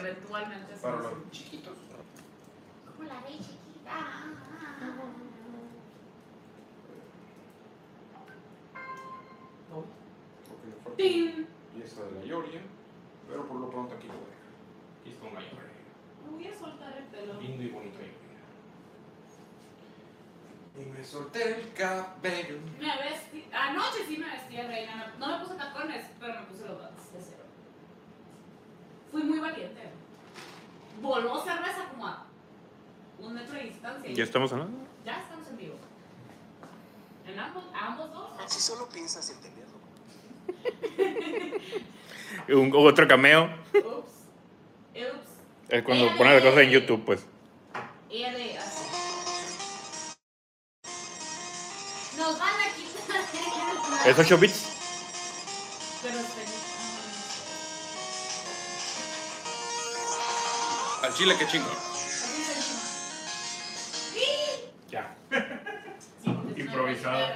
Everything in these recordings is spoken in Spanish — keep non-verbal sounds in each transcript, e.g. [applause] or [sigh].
eventualmente se Para hace. chiquitos. Como la ley chiquita. Porque le falta ¡Tin! pieza de la Yoria. Pero por lo pronto aquí lo dejo. Aquí está una voy a soltar el pelo. Lindo y bonito. Y me solté el cabello. Me vestí. Anoche sí me vestí de reina. No me puse tacones, pero me puse los cero. Fui muy valiente. Voló cerveza como a un metro de distancia. y- ¿Ya estamos hablando? Ya estamos en vivo. En ambos, ambos dos. Si solo piensas en tenerlo. [laughs] Un, otro cameo. Ups. Ups. Es cuando Ella ponen las cosas en YouTube, pues. De así. Nos van a quitar. ¿Es 8 bits? Al chile, que chingo. Sí. Ya. Improvisado.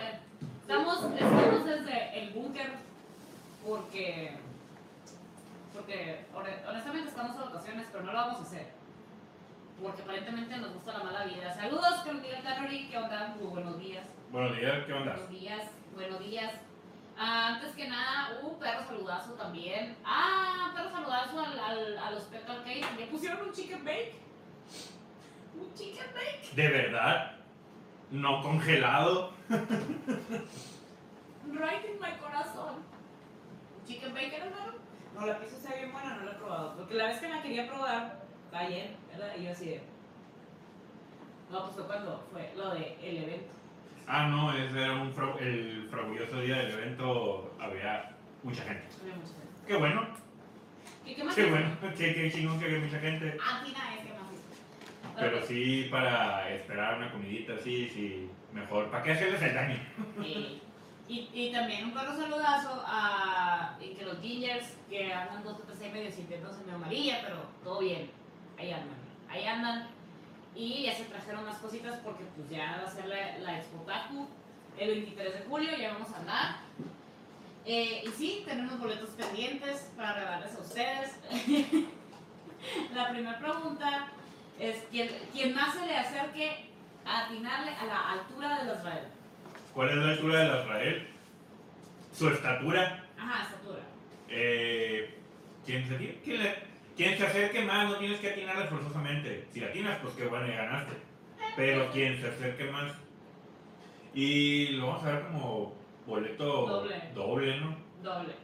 Estamos, estamos desde el búnker porque, porque hone- honestamente estamos de vacaciones, pero no lo vamos a hacer. Porque aparentemente nos gusta la mala vida. Saludos, Carlos Miguel ¿qué onda? Muy buenos días. Buenos días, ¿qué onda? Buenos días, buenos días. Ah, antes que nada, uh, perro saludazo también. Ah, perro saludazo al, al, a los Petal Cake. Le pusieron un chicken bake. Un chicken bake. ¿De verdad? ¿No congelado? Right in my corazón. Chicken bacon, hermano. No, la pizza está bien buena, no la he probado. Porque la vez que la quería probar, ayer, ¿verdad? Y yo así de. No, pues fue cuando fue lo de el evento. Ah, no, ese era un fra- el fabuloso día del evento. Había mucha gente. Había mucha gente. Qué bueno, ¿Y qué más? qué hizo? bueno, qué, qué chingón que había mucha gente. Ah, Tina, es que más. Pero Ok. sí, para esperar una comidita así, sí, mejor. ¿Para qué hacerles el daño? Eh, y, y también un perro saludazo a y que los gingers que andan dos o tres medio sintiéndose medio amarilla, pero todo bien. Ahí andan, ahí andan. Y ya se trajeron unas cositas porque pues ya va a ser la, la Expo Taku el 23 de julio, ya vamos a andar. Eh, y sí, tenemos boletos pendientes para regalarles a ustedes. [laughs] la primera pregunta es, ¿quién, ¿quién más se le acerque a atinarle a la altura de los Israel? ¿Cuál es la altura de la Israel? Su estatura. Ajá, estatura. Eh, ¿quién, se, tiene- quién, le- quién se acerque más? No tienes que atinarle forzosamente. Si atinas, pues qué bueno, ya ganaste. Pero quien se acerque más. Y lo vamos a ver como boleto Doble. doble ¿no? Doble.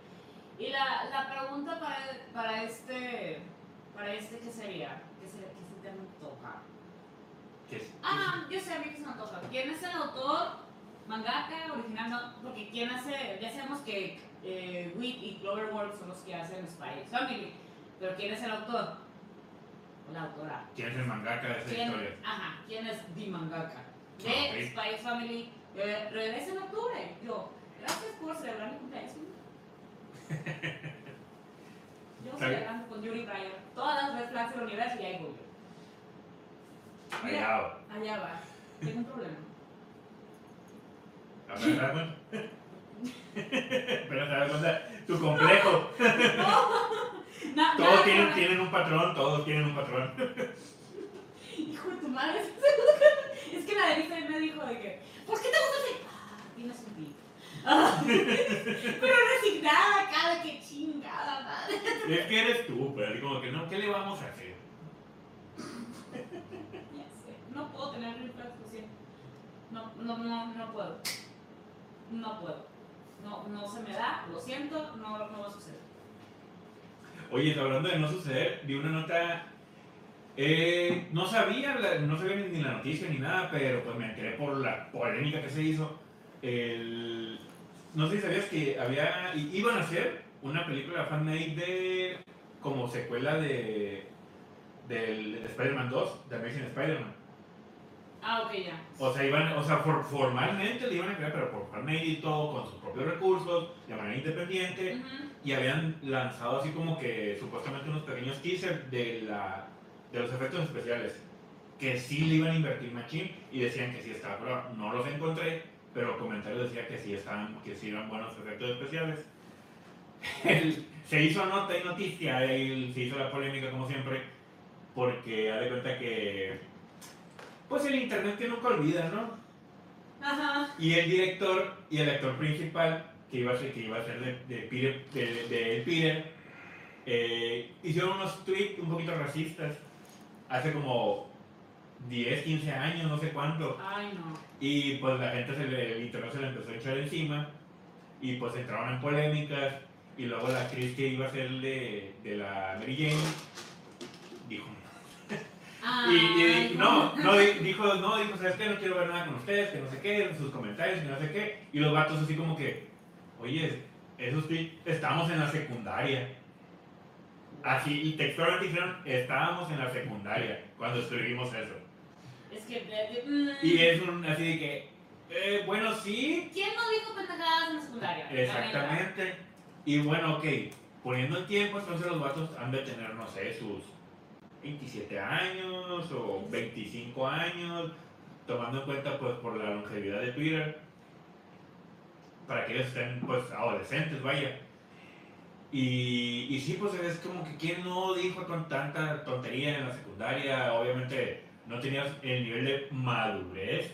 Y la, la pregunta para, para este, para este, ¿qué sería? ¿Qué se, qué se te antoja? Que es- Ah, yo sé a mí que se me antoja. ¿Quién es el autor? Mangaka, original, no, porque quién hace, ya sabemos que eh, Wheat y Cloverworld son los que hacen Spy Family, pero ¿quién es el autor? La autora. ¿Quién es el mangaka de ¿Quién, historia? ajá, ¿quién es The Mangaka? De Ah, ok. Spy Family, eh, regresa en octubre. Yo, gracias por celebrar mi cumpleaños. [laughs] Yo celebrando con Yuri Breyer todas las red flags del universo y ahí voy yo. Allá va. allá va. Tengo un problema. A ver, ¿te das cuenta? [laughs] [laughs] Pero te das cuenta, tu complejo. [laughs] Todos tienen, tienen un patrón, todos tienen un patrón. Hijo de tu madre. [laughs] Es que la también me dijo de que, ¿por qué te gusta así? Ah, tienes un pico. Ah, [laughs] pero resignada de que chingada madre. Es que eres tú, pero así como que no, ¿qué le vamos a hacer? Ya sé, no puedo tener lo siento. No, no, no, no puedo. No puedo. No, no se me da, lo siento, no, no va a suceder. Oye, hablando de no suceder, vi una nota. eh, no sabía, no sabía ni ni la noticia ni nada, pero pues me enteré por la polémica que se hizo. El, no sé si sabías que había, iban a hacer una película fan-made de como secuela de del de Spider-Man 2, de Amazing Spider-Man. Ah, ok, ya. O sea, iban, o sea, for- formalmente le iban a crear, pero por fan-made y todo, con sus propios recursos, de manera independiente Ujú. y habían lanzado así como que supuestamente unos pequeños teasers de, la, de los efectos especiales que sí le iban a invertir machín y decían que sí estaba prueba. No los encontré, pero comentarios decían que sí estaban, que sí eran buenos efectos especiales. el- se hizo nota y noticia se hizo la polémica como siempre porque ha de cuenta que pues el internet que nunca olvida, ¿no? Ajá. Y el director y el actor principal que iba a ser, que iba a ser de, de Peter, de, de Peter eh, hicieron unos tweets un poquito racistas hace como 10, 15 años, no sé cuánto. Ay, no. Y pues la gente, se le, el internet se le empezó a echar encima y pues entraron en polémicas y luego la actriz que iba a ser de, de la Mary Jane dijo y, y no, no, di- dijo, no, dijo, ¿sabes qué? No quiero ver nada con ustedes, que no sé qué, sus comentarios, que no sé qué. Y los vatos así como que, oye, eso sí, estamos en la secundaria. Así, y textualmente dijeron, estábamos en la secundaria cuando escribimos eso. Es que. de- de- mm. Y es un, así de que, eh, bueno, sí, ¿Quién no dijo pendejadas en la secundaria? Exactamente. Y bueno, ok, poniendo el tiempo, entonces los vatos han de tener, no sé, sus 27 años o 25 años, tomando en cuenta pues por la longevidad de Twitter, para que ellos estén pues adolescentes, vaya. Y, y sí, pues es como que quién no dijo con tanta tontería en la secundaria, obviamente no tenías el nivel de madurez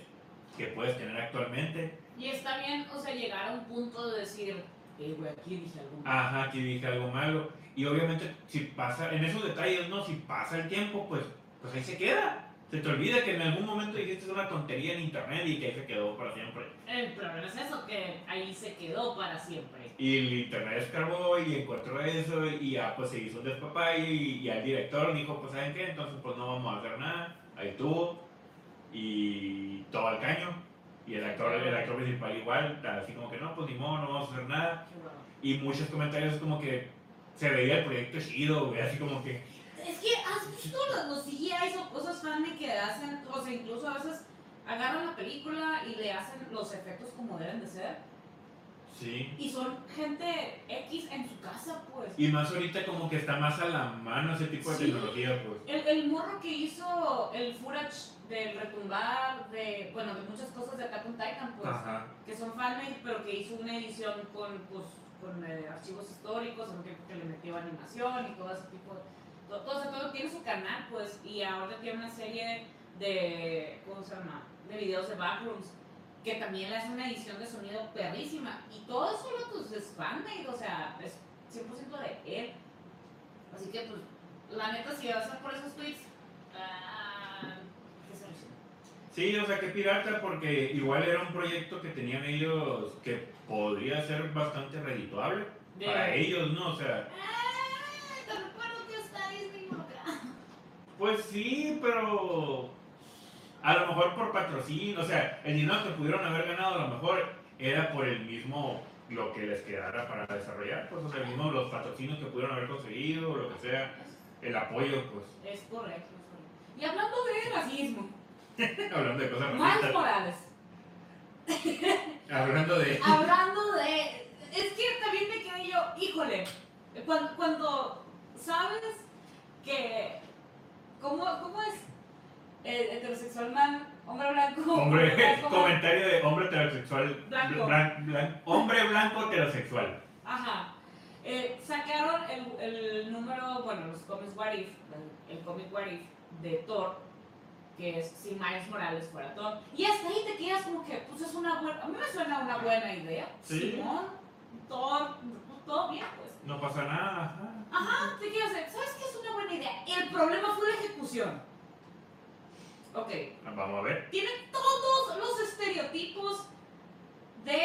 que puedes tener actualmente. Y está bien, o sea, llegar a un punto de decir, eh, güey, aquí dije algo. mal". Ajá, aquí dije algo malo. Y obviamente, si pasa, en esos detalles, ¿no? Si pasa el tiempo, pues, pues ahí se queda. Se te olvida que en algún momento dijiste una tontería en internet y que ahí se quedó para siempre. El problema es eso, que ahí se quedó para siempre. Y el internet escarbó y encontró eso y ya pues se hizo un despapalle y, y al director dijo, pues ¿saben qué? Entonces pues no vamos a hacer nada. Ahí estuvo. Y todo al caño. Y el actor, el actor principal igual, así como que no, pues ni modo, no vamos a hacer nada. Bueno. Y muchos comentarios como que se veía el proyecto chido, güey, así como que... Es que has visto los, los CGIs o cosas fan que hacen, o sea, incluso a veces agarran la película y le hacen los efectos como deben de ser. Sí. Y son gente X en su casa, pues. Y más ahorita como que está más a la mano ese tipo de Sí. tecnología, pues. El, el morro que hizo el footage del retumbar de, bueno, de muchas cosas de Attack on Titan, pues, Ajá. que son fanmade, pero que hizo una edición con, pues, con eh, archivos históricos, en que, que le metió animación y todo ese tipo de... Todo, todo, todo tiene su canal, pues, y ahora tiene una serie de, ¿cómo se llama? De videos de backrooms, que también le hace una edición de sonido perrísima. Y todo eso lo pues, es fanmade, o sea, es 100% de él. Así que, pues, la neta, si vas a por esos tweets, ah. Sí, o sea, que pirata porque igual era un proyecto que tenían ellos que podría ser bastante redituable De- para ellos, ¿no? O sea. Te recuerdo que está Disney pues sí, pero a lo mejor por patrocinio, o sea, el dinero que pudieron haber ganado a lo mejor era por el mismo lo que les quedara para desarrollar, pues o sea, el mismo los patrocinios que pudieron haber conseguido, o lo que sea, el apoyo, pues, Es correcto, es correcto. Y hablando de racismo, [laughs] hablando de cosas Miles Morales. hablando de... [laughs] Hablando de. Es que también me quedé yo, híjole, cuando, cuando sabes que. ¿Cómo, cómo es? Eh, heterosexual man, hombre blanco. Hombre, [laughs] blanco, comentario de hombre heterosexual. Blanco. blan- blan- hombre blanco heterosexual. Ajá. Eh, sacaron el, el número, bueno, los cómics What If, el, el cómic What If de Thor, que es si Miles Morales fuera Thor. Y hasta ahí te quedas como que, pues es una buena, a mí me suena una buena idea. Sí. Simón, Thor, todo bien, pues. No pasa nada. ajá. Ajá, te quedas, ¿sabes qué es una buena idea? El problema fue la ejecución. Ok, Vamos a ver. tiene todos los estereotipos de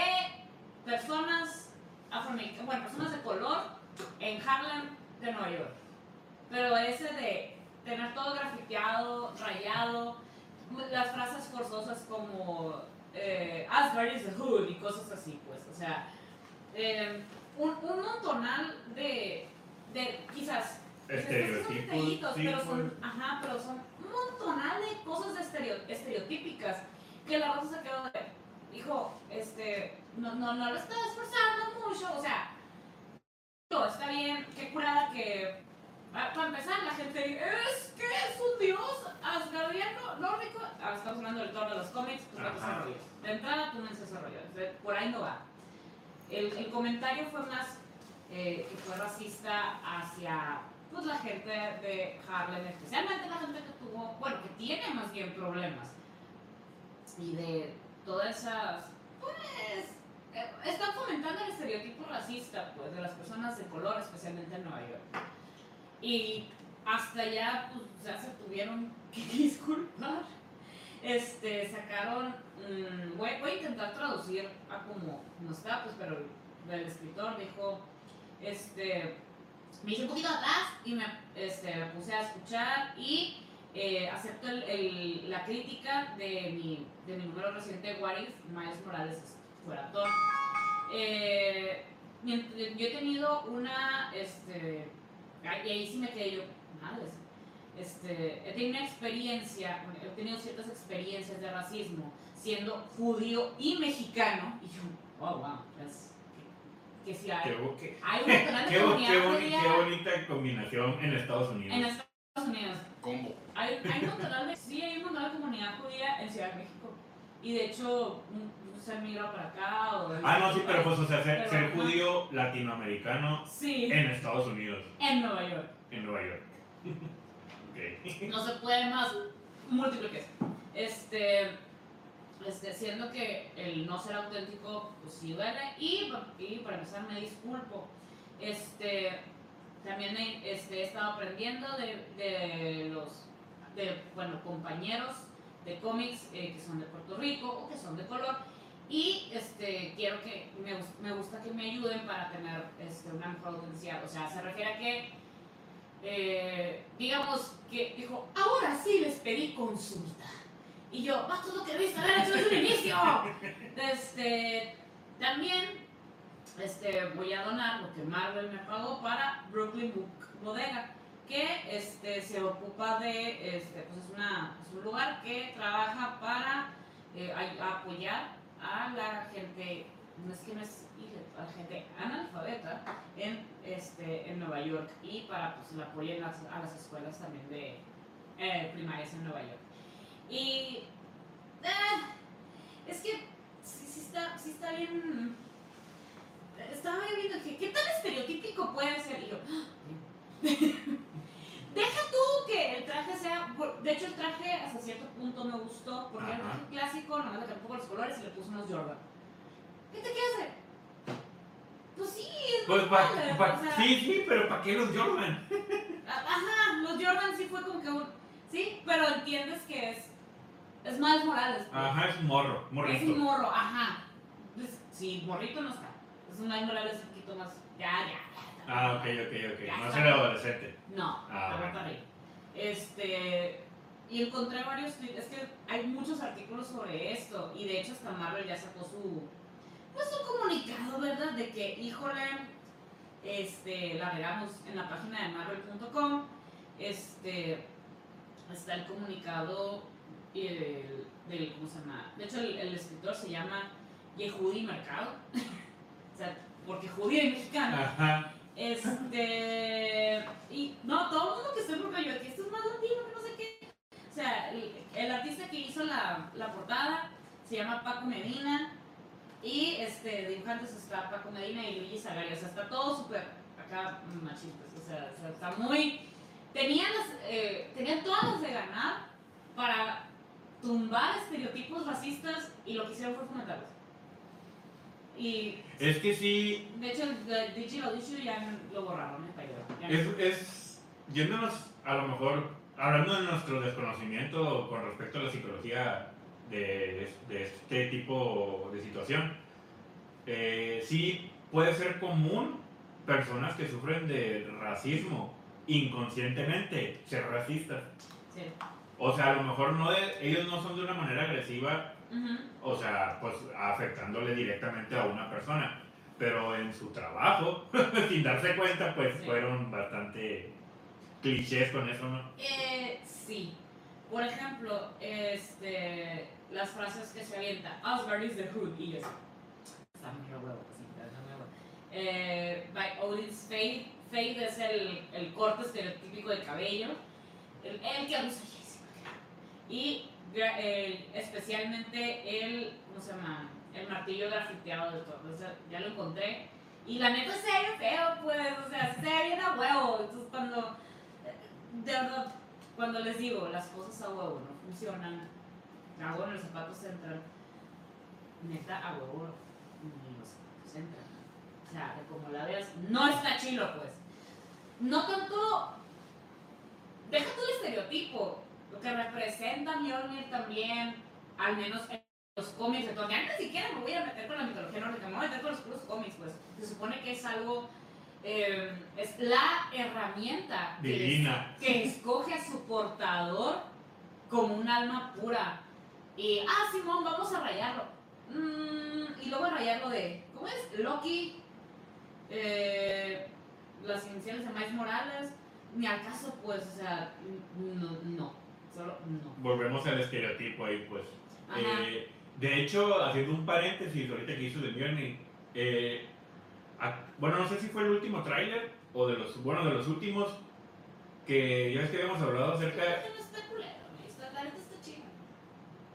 personas afroamericanas, bueno, personas de color en Harlem de Nueva York. Pero ese de tener todo grafiteado, rayado, las frases forzosas como eh, Asbury is the hood y cosas así, pues, o sea, eh, un, un montonal de, de quizás Estereotipos. pero pues. son, ajá, pero son un montonal de cosas de estereo- estereotípicas que la raza se quedó de, hijo, este, no, no, no lo estás esforzando mucho, o sea, no, está bien, qué curada que, para empezar, la gente dice, es que es un dios asgardiano, nórdico, ahora estamos hablando del tono de los cómics, pues no desarrollas. De entrada, tú no se desarrollas, de- por ahí no va. El, el comentario fue más eh, que fue racista hacia pues, la gente de Harlem, especialmente la gente que tuvo, bueno, que tiene más bien problemas. Y de todas esas, pues, eh, están fomentando el estereotipo racista, pues, de las personas de color, especialmente en Nueva York. Y hasta ya, pues, ya se tuvieron [laughs] que disculpar. Este, sacaron, mm, voy, voy a intentar traducir a como no está, pues, pero el escritor dijo, este, me hice un poquito atrás y me este, me puse a escuchar y eh, acepto el- la crítica de mi, de mi número reciente What If Miles Morales fuera Thor. Eh, yo he tenido una, este, y ahí sí me quedé yo, madres, este, he tenido una experiencia, he tenido ciertas experiencias de racismo siendo judío y mexicano y yo, oh wow, es, que, que sí hay, Qué, hay una gran qué qué qué bonita combinación en Estados Unidos. en Estados Unidos. Combo. Hay, hay un montón de, sí, hay un montón de comunidad judía en Ciudad de México. Y de hecho, se han migrado para acá. O Ah, no, sí, pero pues, o sea, ser, judío latinoamericano Sí, en Estados Unidos, en Nueva York. en Nueva York. [laughs] Ok. No se puede más múltiple que eso. Este, este, siendo que el no ser auténtico, pues sí duele. Y, y para empezar, me disculpo. Este, también he, este, he estado aprendiendo de, de los de, bueno, compañeros de cómics eh, que son de Puerto Rico o que son de color. Y este, quiero que, me, me gusta que me ayuden para tener este, una mejor audiencia. O sea, se refiere a que, eh, digamos, que dijo, ahora sí les pedí consulta. Y yo, más todo que debiste haber hecho desde el inicio. Este, también este, voy a donar lo que Marvel me pagó para Brooklyn Book Bodega, que este, se ocupa de, este, pues es, una, es un lugar que trabaja para eh, apoyar a la gente, no es que no es a la gente analfabeta en, este, en Nueva York y para pues el apoyo en las- a las escuelas también de eh, primarias en Nueva York. Y ah, es que sí, está, sí está bien. Estaba viendo que qué tan estereotípico puede ser. Y yo, deja tú que el traje sea. De hecho, el traje hasta cierto punto me gustó porque era un Ajá. traje clásico, nomás le cambió los colores y le puso unos Jordan. ¿Qué te quieres hacer? Pues sí, es Pues, pa- normal, pa- o sea, sí, sí, pero ¿para qué los Jordan? [laughs] Ajá, los Jordan sí fue como que un. Sí, pero entiendes que es. Es Miles Morales. pues. Ajá, es un morro, Es morrito. un morro, ajá. Pues, sí, morrito no está. Es un Miles Morales un poquito más. Ya, ya. ya. Ah, ok, ok, ok. Ya No está. será adolescente. No, Ah, bueno. ahí. Este. Y encontré varios. Es que hay muchos artículos sobre esto. Y de hecho, hasta Marvel ya sacó su. Pues su comunicado, ¿verdad? De que, híjole. Este. La regamos en la página de Marvel.com. Este. Está el comunicado el- del. ¿Cómo se llama? De hecho, el, el escritor se llama Yehudi Mercado. [laughs] o sea, porque judío y mexicano. Ajá. Este. Y no, todo el mundo que esté por yo, que esto es más latino, que no sé qué. O sea, el, artista que hizo la, la portada se llama Paco Medina. Y este, dibujantes está Paco Medina y Luigi Zagaria. O sea, está todo súper acá machistas. O sea, o sea, está muy. Tenían, las, eh, tenían todas las de ganar para tumbar estereotipos racistas y lo que hicieron fue fomentarlos. Y Es que sí, de hecho, el Digital Issue ya lo borraron. Ya no. es, es yéndonos a lo mejor, hablando de nuestro desconocimiento con respecto a la psicología de, de este tipo de situación, eh, sí puede ser común personas que sufren de racismo inconscientemente ser racistas. Sí. O sea, a lo mejor no de- ellos no son de una manera agresiva, O sea, pues afectándole directamente a una persona, pero en su trabajo, [laughs] sin darse cuenta, pues Sí. fueron bastante clichés con eso, ¿no? Eh, sí. Por ejemplo, este, las frases que se avienta, Asgard is the hood, y eso. Está muy huevo, sí. Eh, by Odin's Fade. Fade es el, el corte estereotípico de cabello. El, el que usa Jessica. Y especialmente el, ¿cómo se llama? El martillo grafiteado de todo. Sea, ya lo encontré. Y la neta se ve feo, pues, o sea, se a huevo. Entonces cuando, verdad, cuando les digo, las cosas a huevo no funcionan, a huevo en los zapatos entran, neta a huevo ni los zapatos entran. O sea, como la veas, no está chilo, pues. No tanto, deja tú el estereotipo, lo que representa Mjolnir también, al menos en los cómics, entonces ya ni siquiera me voy a meter con la mitología nórdica, me voy a meter con los puros cómics, pues. Se supone que es algo, eh, es la herramienta que, Divina. que escoge a su portador como un alma pura. Y, ah, Simón, vamos a rayarlo. Mm, y luego a rayarlo de, ¿cómo es? Loki, eh, las iniciales de Miles Morales, ni al caso, pues, o sea, no, no, solo no. Volvemos al estereotipo ahí, pues. Eh, de hecho, haciendo un paréntesis, ahorita que hizo de Mjolnir, eh, a- bueno, no sé si fue el último tráiler o de los, bueno, de los últimos que ya ves que habíamos hablado acerca de... No está culero, está- la neta está chida.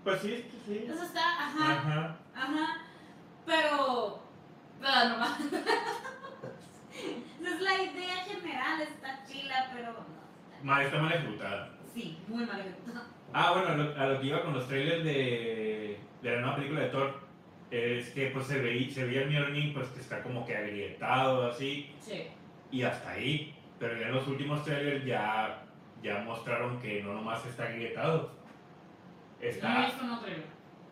Pues sí, sí, sí. Eso está, ajá, Ajá. ajá, pero, pero nomás. [laughs] Es la idea general, está chila, pero no. Ma, está mal ejecutada. Sí, muy mal ejecutado. Ah, bueno, a lo, a lo que iba con los trailers de, de la nueva película de Thor, es que pues se, veía, se veía el Mjolnir pues que está como que agrietado así, Sí. y hasta ahí. Pero ya en los últimos trailers ya, ya mostraron que no nomás está agrietado. No he Está... visto no creo.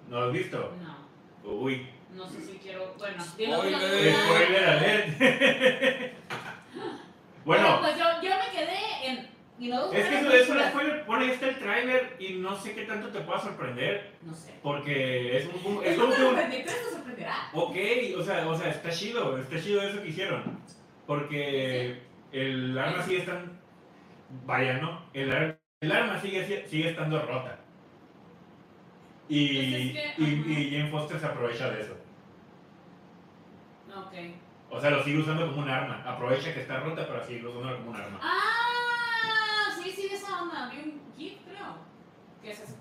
¿No lo has visto? No, Uy, no sé si quiero. Bueno, tú. spoiler alert. [laughs] Bueno, bueno, pues yo, yo me quedé en. Y no es que eso es un spoiler. El trailer y no sé qué tanto te pueda sorprender. No sé. Porque es un... Es como un- esto sorprenderá. Ok, o sea, o sea, está chido, está chido eso que hicieron. Porque el arma sigue estando. Vaya, ¿no? El, el arma sigue, sigue estando rota. Y, Pues es que, y, y Jane Foster se aprovecha de eso. Ok. O sea, lo sigue usando como un arma. Aprovecha que está rota para seguirlo usando como un arma. Ah, sí, sí, esa onda. Vi un GIF, creo. ¿Qué es eso?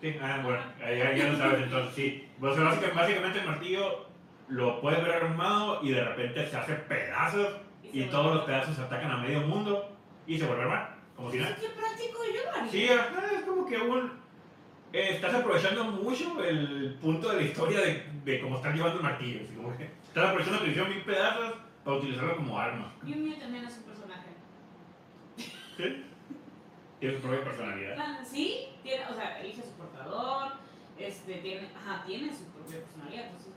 Sí, ah, bueno, ya, ya lo sabes entonces, sí. O sea, básicamente, básicamente el martillo lo puedes ver armado y de repente se hace pedazos y se todos los pedazos se atacan a medio mundo y se vuelve a armar, como si nada. Qué práctico, yo. Sí, es como que un... eh, estás aprovechando mucho el punto de la historia de, de cómo están llevando el martillo. que estás aprovechando que hicieron mil pedazos para utilizarlo como arma. Mew Mew también es un personaje. ¿Sí? Tiene su propia personalidad. Ah, Sí, tiene, o sea, elige su portador, este, tiene, ajá, tiene su propia personalidad, entonces,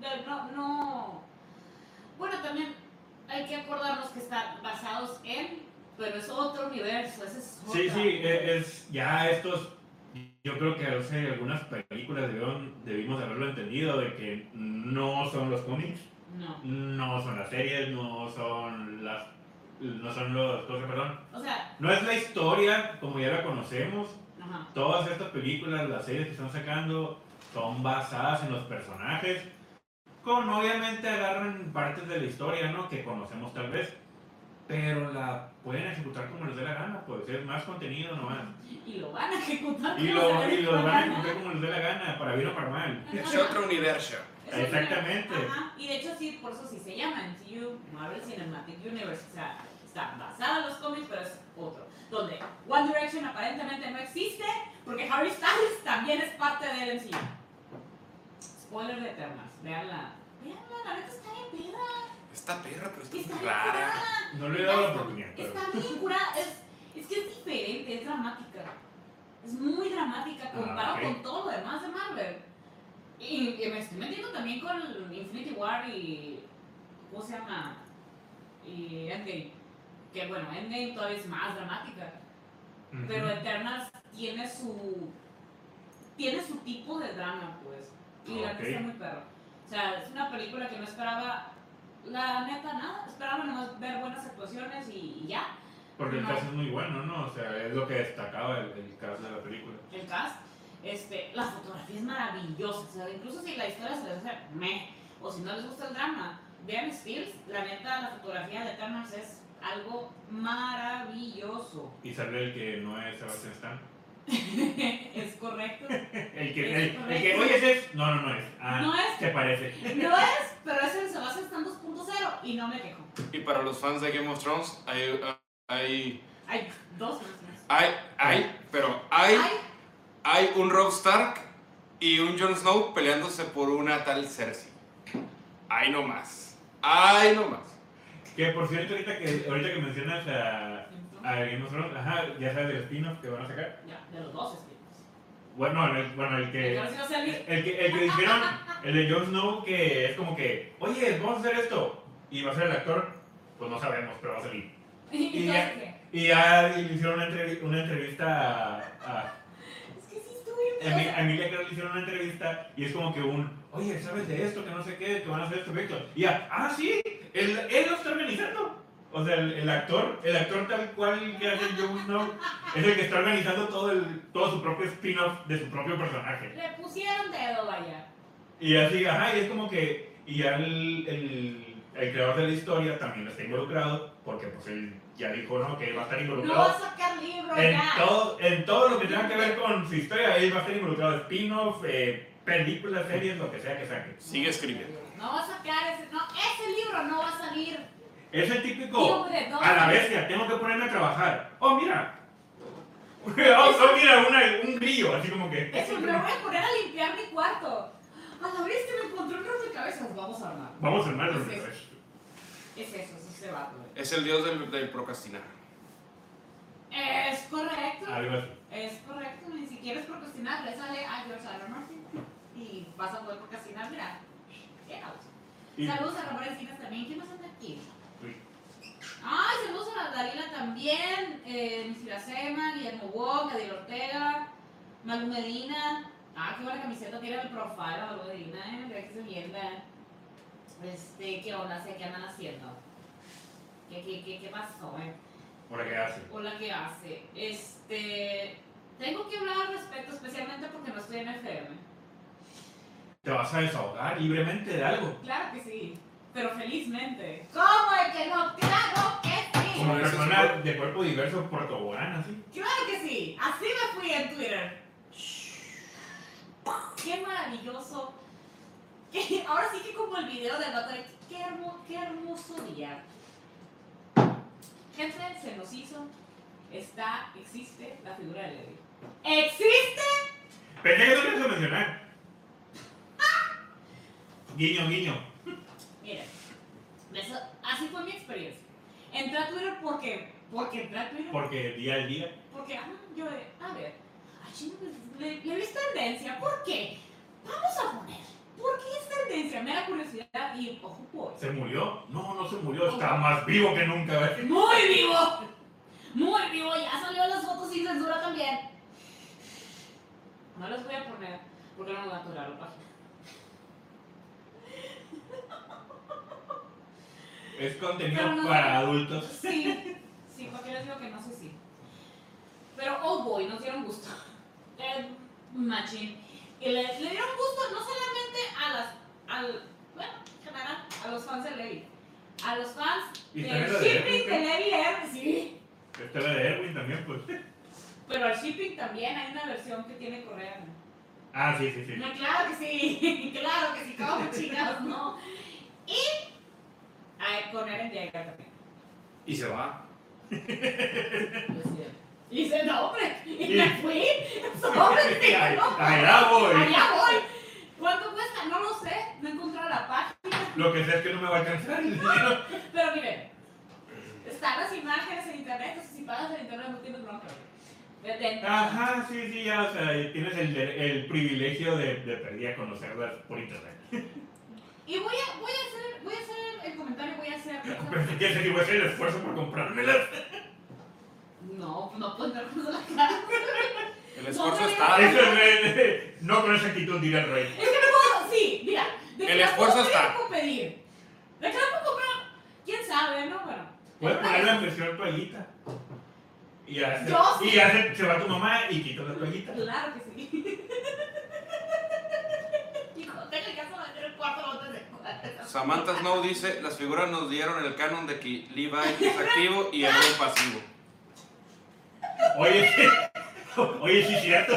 pues, no, no, bueno, también hay que acordarnos que están basados en, pero es otro universo, ese es Sí, otra. sí, e- es, ya estos, yo creo que hace algunas películas debieron- debimos haberlo entendido de que no son los cómics, No, no son las series, no son las, no son los cosas, perdón, o sea, no es la historia como ya la conocemos, ajá, todas estas películas, las series que están sacando son basadas en los personajes, con obviamente agarran partes de la historia, ¿no? Que conocemos tal vez, pero la pueden ejecutar como les dé la gana, pues es más contenido nomás. y lo van a ejecutar. Y, como lo, se les y lo dé van a la ejecutar como les dé la gana, para bien o para mal. Es otro universo. Exactamente. Ajá, y de hecho sí, por eso sí se llama MCU, Marvel Cinematic Universe, o sea, está basada en los cómics, pero es otro. Donde One Direction aparentemente no existe, porque Harry Styles también es parte del MCU. Spoiler de Eternals, veanla. Veanla, la neta está bien perra. Esta perra, pero está Está muy rara. curada. No le he dado la oportunidad, pero... Está bien curada. Es, es que es diferente, es dramática. Es muy dramática comparado ok. con todo lo demás de Marvel. Y, y me estoy metiendo también con Infinity War y. ¿Cómo se llama? Y Endgame. Que bueno, Endgame todavía es más dramática. Pero Eternals tiene su. Tiene su tipo de drama, pues. Y la Ok. neta está muy perro. O sea, es una película que no esperaba. La neta, nada. Esperaba nomás ver buenas actuaciones y, y ya. Porque el No. caso es muy bueno, ¿no? O sea, es lo que destacaba el, el caso de la película. el cast, este, la fotografía es maravillosa, o sea, incluso si la historia se les hace meh, o si no les gusta el drama, vean Stills, la neta, la fotografía de Eternals es algo maravilloso. Y sale el que no es Sebastián Stan. [laughs] es correcto. [laughs] El que, Es el, el que, ese es... No, no, no es. Ah, No es. Se parece. No es, pero ese se basa está en 2.0 y no me quejo. Y para los fans de Game of Thrones, hay, hay, Hay dos hay, hay, pero hay, Ay, hay un Robb Stark y un Jon Snow peleándose por una tal Cersei. Hay no más. Hay no más. Que por cierto, ahorita que, ahorita que mencionas a, a Game of Thrones, ajá, ya sabes del spin-off que van a sacar. Ya, de los dos estilos. Bueno, el, bueno, el que. El que, el que dijeron, el de Jon Snow, que es como que, oye, vamos a hacer esto. Y va a ser el actor, pues no sabemos, pero va a salir. [laughs] Y ya-. Y ya le hicieron una, entrevi- una entrevista a, a Es que sí estuve bien. Emi- a Emilia Clarke le hicieron una entrevista y es como que un, oye, ¿sabes de esto? Que no sé qué, que van a hacer este proyecto. Y ya, ah, sí, él, él lo está organizando. O sea, el, el actor, el actor tal cual que hace Jon Snow, es el que está organizando todo, el, todo su propio spin-off de su propio personaje. Le pusieron dedo, vaya. Y así, ajá, y es como que, y ya el, el, el creador de la historia también está involucrado, porque pues él ya dijo, ¿no? Que va a estar No involucrado. va a sacar libro En ya. todo, en todo lo que tenga que ver con su historia, él va a estar involucrado. Spin-off, eh, películas, series, lo que sea que saque. Sigue escribiendo. No va a sacar ese. No, ese libro no va a salir. Es el típico, de a la bestia, tengo que ponerme a trabajar. Oh, mira. [laughs] Oh, oh, mira, una- un grillo, así como que. Eso, me voy a poner a limpiar mi cuarto. A la vez que me encontré un rompecabezas, vamos a armar. Vamos a armar Es los. Es eso, es ese vato. güey. Es el dios del, del procrastinar. Es correcto. Algo así. Es correcto. Y si quieres procrastinar, rézale a George R. Martin. Y vas a poder procrastinar, mira. Get out. Y- Saludos a Ramón Encinas también. ¿Quién más anda aquí? Ay, saludos a la Dalila también. Eh, Miss Iracema, Guillermo Wong, Adil Ortega, Malu Medina. Ah, qué buena camiseta tiene el profile, Malu Medina, eh. Mira que se mierda. Este, ¿qué onda? Sé qué andan haciendo. ¿Qué, qué, qué, qué pasó, eh? Por que hace. Hola, ¿qué hace? Este. Tengo que hablar al respecto, especialmente porque no estoy en FM. Te vas a desahogar libremente de algo. Claro que sí, pero felizmente. ¿Cómo de que no? ¡Claro que sí! Como persona ¿no? de cuerpo diverso por tobogán, así. ¡Claro que sí! Así me fui en Twitter. ¡Qué maravilloso! Ahora sí que como el video del vato de qué, hermo- qué hermoso día. Gente, se nos hizo. Está, existe la figura de Levi. ¿Existe? Pensé que no lo a mencionar. Guiño, guiño. Miren, eso- así fue mi experiencia. Entré a Twitter porque, porque entré a Twitter, Porque día al día. porque, ah, yo, a ver, ay, chingo, pues, le, le ves tendencia, ¿por qué? Vamos a poner, ¿por qué es tendencia? Me da curiosidad y, ojo, pues, ¿Se murió? No, no se murió. Está más vivo que nunca. muy vivo, muy vivo, ya salió las fotos sin censura también. No las voy a poner, porque no me va a aturar la página. Es contenido no- para adultos. Sí, sí, porque les digo que no sé si. Pero, oh boy, nos dieron gusto. Eh, machín. Y le, le dieron gusto no solamente a las. Al, bueno, en general, a los fans de Levi. A los fans lo de shipping de Erwin, Levi R, sí. Esta es la de Erwin también, pues. Pero al shipping también hay una versión que tiene correa. ¿no? Ah, sí, sí, sí. No, claro que sí, [laughs] claro que sí, como chingados, no. Y ay, con Eren Yeager también. Y se va. [laughs] Y dice, no, hombre, y me fui, [laughs] [laughs] sobre, sí, Allá voy. allá voy. ¿Cuánto cuesta? No lo sé, no he encontrado la página. Lo que sé es que no me va a alcanzar el dinero. [laughs] Pero miren, están las imágenes en internet, entonces si pagas en internet no tienes bronca. De- de- Ajá, sí, sí, ya, o sea, tienes el, el privilegio de, de perdida conocerlas por internet. Y voy a, voy a hacer, voy a hacer el comentario, voy a hacer. Quieres que voy a hacer el esfuerzo por comprármelas. No, no puedo entrar con eso en la cara. El esfuerzo No, está. No con esa actitud, diría el rey. Es que no puedo, sí, mira. De que El la esfuerzo puedo está. pedir, puedo pedir. De que la puedo comprar, quién sabe, ¿no? Bueno. Puedes de en versión toallita. Y ya, se, Yo sí. y ya se, se va tu mamá y quita la toallita. Claro que sí. [laughs] Hijo, tengo el caso de meter el cuarto botes de cuarto. Samantha Snow dice, las figuras nos dieron el canon de que Levi es activo y Erwin pasivo. Oye, [laughs] oye, sí, es cierto.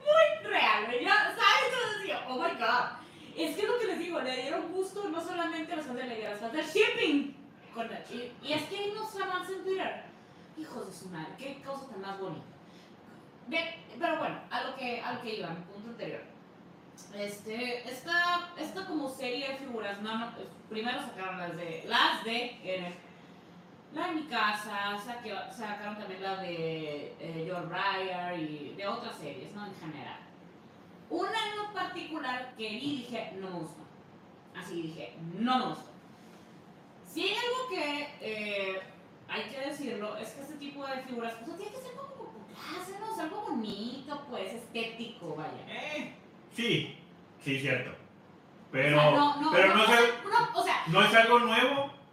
Muy real. Ya, ¿sabes? Entonces yo, oh my god. Es que es lo que les digo, le dieron gusto no solamente a los fans de la idea, a los fans del shipping. Con y, es que hay unos fans en Twitter. Hijos de su madre, qué cosa tan más bonita. Pero bueno, a lo que, a lo que iba, mi punto anterior. Este, esta, esta como serie de figuras, no, eh, primero sacaron las de, las de, la de mi casa, sacaron también la de eh, John Breyer y de otras series, ¿no? En general. Una en particular que vi dije, no me gustó. Así dije, no me gustó. Si hay algo que eh, hay que decirlo, es que este tipo de figuras, pues tiene que ser como sea, algo bonito, pues, estético, vaya. Eh, sí, sí, cierto. Pero, O sea, no, no, pero no, no, es, no, o sea, no es algo nuevo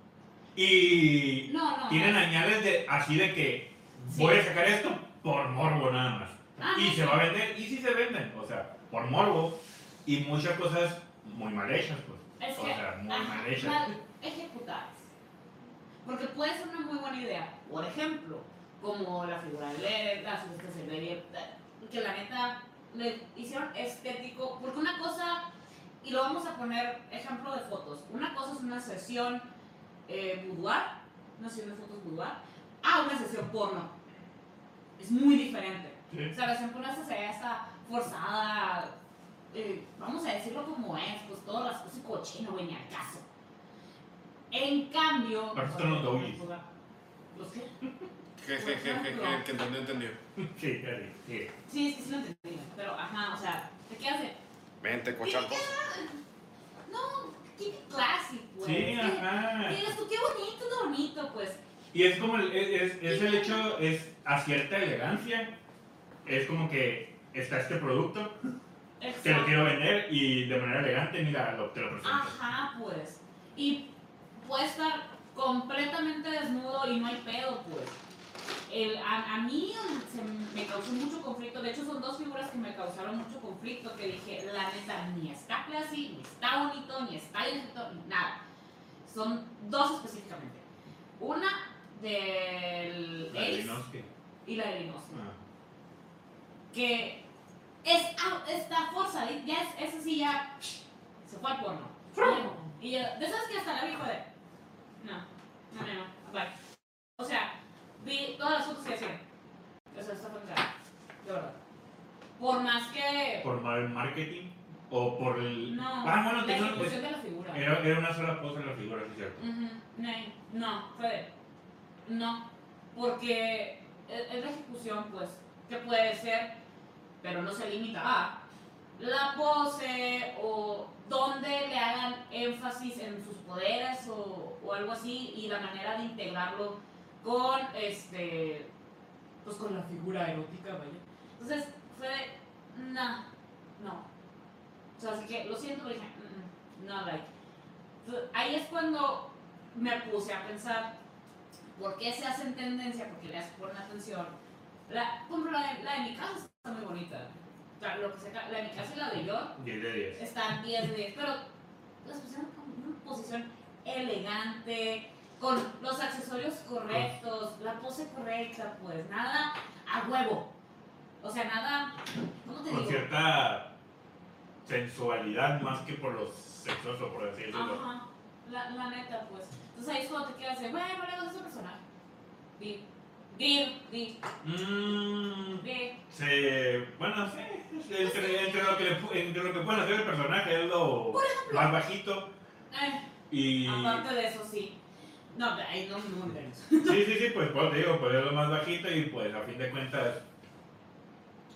y no, no. tienen no. añales de así de que Sí. voy a sacar esto por morbo nada más. Ah, y se va a vender, y sí se venden, o sea, por morbo y muchas cosas muy mal hechas, pues. Es o que, sea, muy ajá, mal hechas. mal ejecutadas. Porque puede ser una muy buena idea. Por ejemplo, como la figura de Led, la Silveria, que la neta le hicieron estético. Porque una cosa, y lo vamos a poner ejemplo de fotos, una cosa es una sesión eh, boudoir, una sesión de fotos boudoir, a una sesión porno. Es muy diferente. Sí. O sea, la sesión porno se ve hasta forzada, eh, vamos a decirlo como es, pues todo rasposo y cochino, güey, ni al caso. En cambio. Para eso están los doggies. ¿Los qué? Je, je, je, je, je, que entendió, entendió. Sí, sí, sí. Sí, sí lo entendí. Pero, ajá, o sea, ¿te qué hace? Vente, cochacos. No, it classy, pues. Sí, Que- ajá. tú, qué bonito, qué bonito, pues. Y es como, el- es, es, es el hecho, es a cierta elegancia, es como que está este producto, te lo Exacto. quiero vender y de manera elegante, mira, lo, te lo presento. Ajá, pues. Y puede estar completamente desnudo y no hay pedo, pues. El, a, a mí se me causó mucho conflicto. De hecho, son dos figuras que me causaron mucho conflicto. Que dije, la neta, ni está classy, ni está bonito, ni está ni nada. Son dos específicamente. Una del La de Ace Inosuke. y la de Linoski. Ah. Que es, ah, está forzada. Ya es, esa sí ya se fue al porno. Y yo, de esas que hasta la vi fue de. No, no, no, no, bye. O sea, vi todas las fotos que hacían. O sea, está. De verdad. Por más que. ¿Por mal marketing? ¿O por el...? No, Ah, bueno, la tenía- ejecución de la figura. era, era una sola pose en la figura, sí, cierto. Ujú, no, No, fue de. No, porque es es la ejecución, pues, que puede ser, pero no se limita a la pose o donde le hagan énfasis en sus poderes o, o algo así y la manera de integrarlo con este pues con la figura erótica vaya. Entonces fue de no no o sea así que lo siento pero dije "Mm, mm, no like Entonces, ahí es cuando me puse a pensar por qué se hacen tendencia porque le ponen atención la, la de, la de mi casa está muy bonita. O sea, lo que se la de mi casa y la de yo 10 de 10. están 10 de 10, pero las pusieron en una posición elegante, con los accesorios correctos, la pose correcta, pues nada a huevo. O sea, nada, ¿cómo te Con digo? cierta sensualidad más que por los sexoso, por así decirlo. Ajá, la, la neta, pues. Entonces ahí es cuando te quedas de, bueno, le gusta ese personaje. Di, di, di, Mmm... di. Se, bueno, sí, entre, entre lo que entre lo que pueden hacer el personaje es lo más bajito Eh, y aparte de eso, sí. No, ahí no, no sí, sí, sí, pues, pues te digo, pues es lo más bajito y pues a fin de cuentas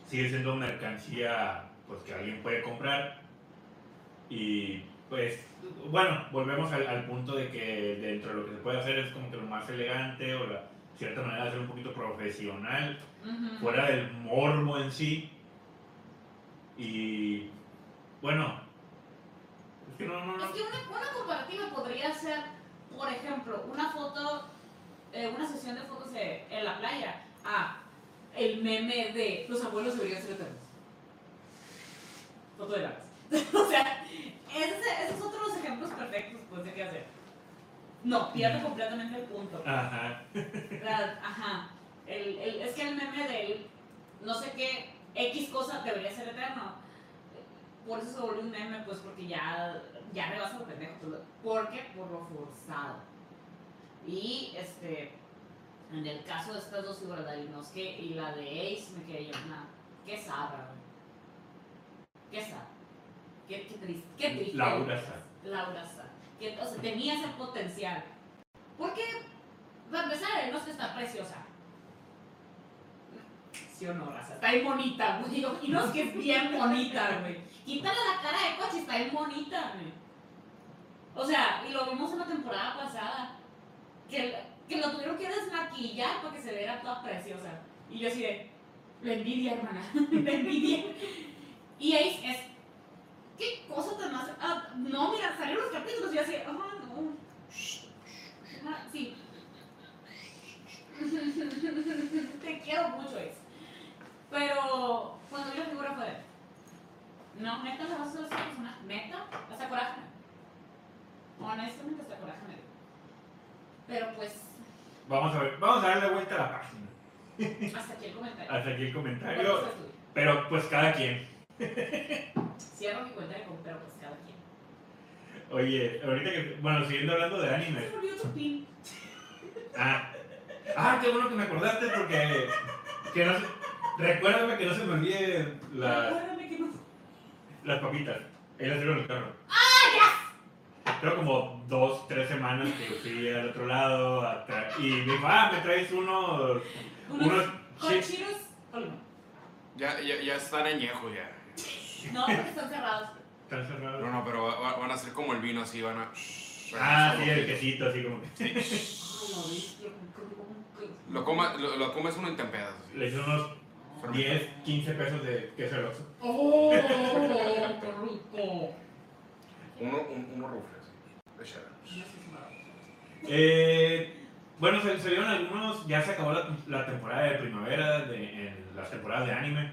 sigue siendo mercancía pues que alguien puede comprar y pues bueno, volvemos al, al punto de que dentro de lo que se puede hacer es como que lo más elegante o la cierta manera de ser un poquito profesional fuera del morbo en sí. Y bueno, es que no, no, no. Es que una, una comparativa por ejemplo, una foto, eh, una sesión de fotos de- en la playa a el meme de los abuelos deberían ser eternos. Foto de lagas. [laughs] o sea, ese, esos son otros ejemplos perfectos pues, de qué hacer. No, pierde completamente el punto. Ajá. La- ajá. El, el- es que el meme del no sé qué X cosa debería ser eterno. por eso se volvió un meme, pues porque ya, ya rebasa lo pendejo. pues, ¿Por lo forzado. Y este, en el caso de estas dos figuras, de Inosuke y la de Ace, me quedé yo, nada, qué güey. Qué zarra. Qué, qué triste, qué triste. Laura Sa. Laura Sa. Que, o sea, tenía ese potencial. Porque, para empezar, Inosuke está preciosa. Sí o no, raza. Está bien bonita, güey. Inosuke es bien bonita, güey. Quítale la cara de coche, está bien bonita. O sea, y lo vimos en la temporada pasada. Que, que lo tuvieron que desmaquillar para que se viera toda preciosa. Y yo así de, la envidia, hermana. [laughs] la envidia. Y ahí es, ¿qué cosa tan más? Ah, no, mira, salieron los capítulos y yo así, ah, no. Sí. [laughs] Te quiero mucho, es. Pero cuando vi la figura fue no, neta, le vas a hacer persona, neta, hasta coraje. Honestamente, hasta coraje me dio. Pero pues, Vamos a ver, vamos a darle vuelta a la página. hasta aquí el comentario. Hasta aquí el ¿Cuál comentario. es el tuyo? Pero pues cada quien. Cierro mi cuenta de pero pues cada quien. Oye, ahorita que. Bueno, siguiendo hablando de Se anime. me olvidó tu pin. Ah, ah, qué bueno que me acordaste porque. Que no se, recuérdame que no se me olvide la-. Las papitas. Ahí las en el carro. ¡Ah, Creo como dos, tres semanas que fui al otro lado a tra- y me dijo, ah, me traes unos. Unos. Ya, ya, ya están añejos ya. No, porque están cerrados. Están cerrados. No, no, pero va- va- van a ser como el vino así, van a. Ah, sí, el quesito, así como que. ¿viste? Lo, coma, lo, lo comes uno en tempeadas. así. Le hice unos 10, 15 pesos de queso del Oxxo. ¡Oh! ¡Qué rico! Uno, un, uno rufle, así. De. Eh, bueno, se, se vieron algunos, ya se acabó la, la temporada de primavera, de, en las temporadas de anime.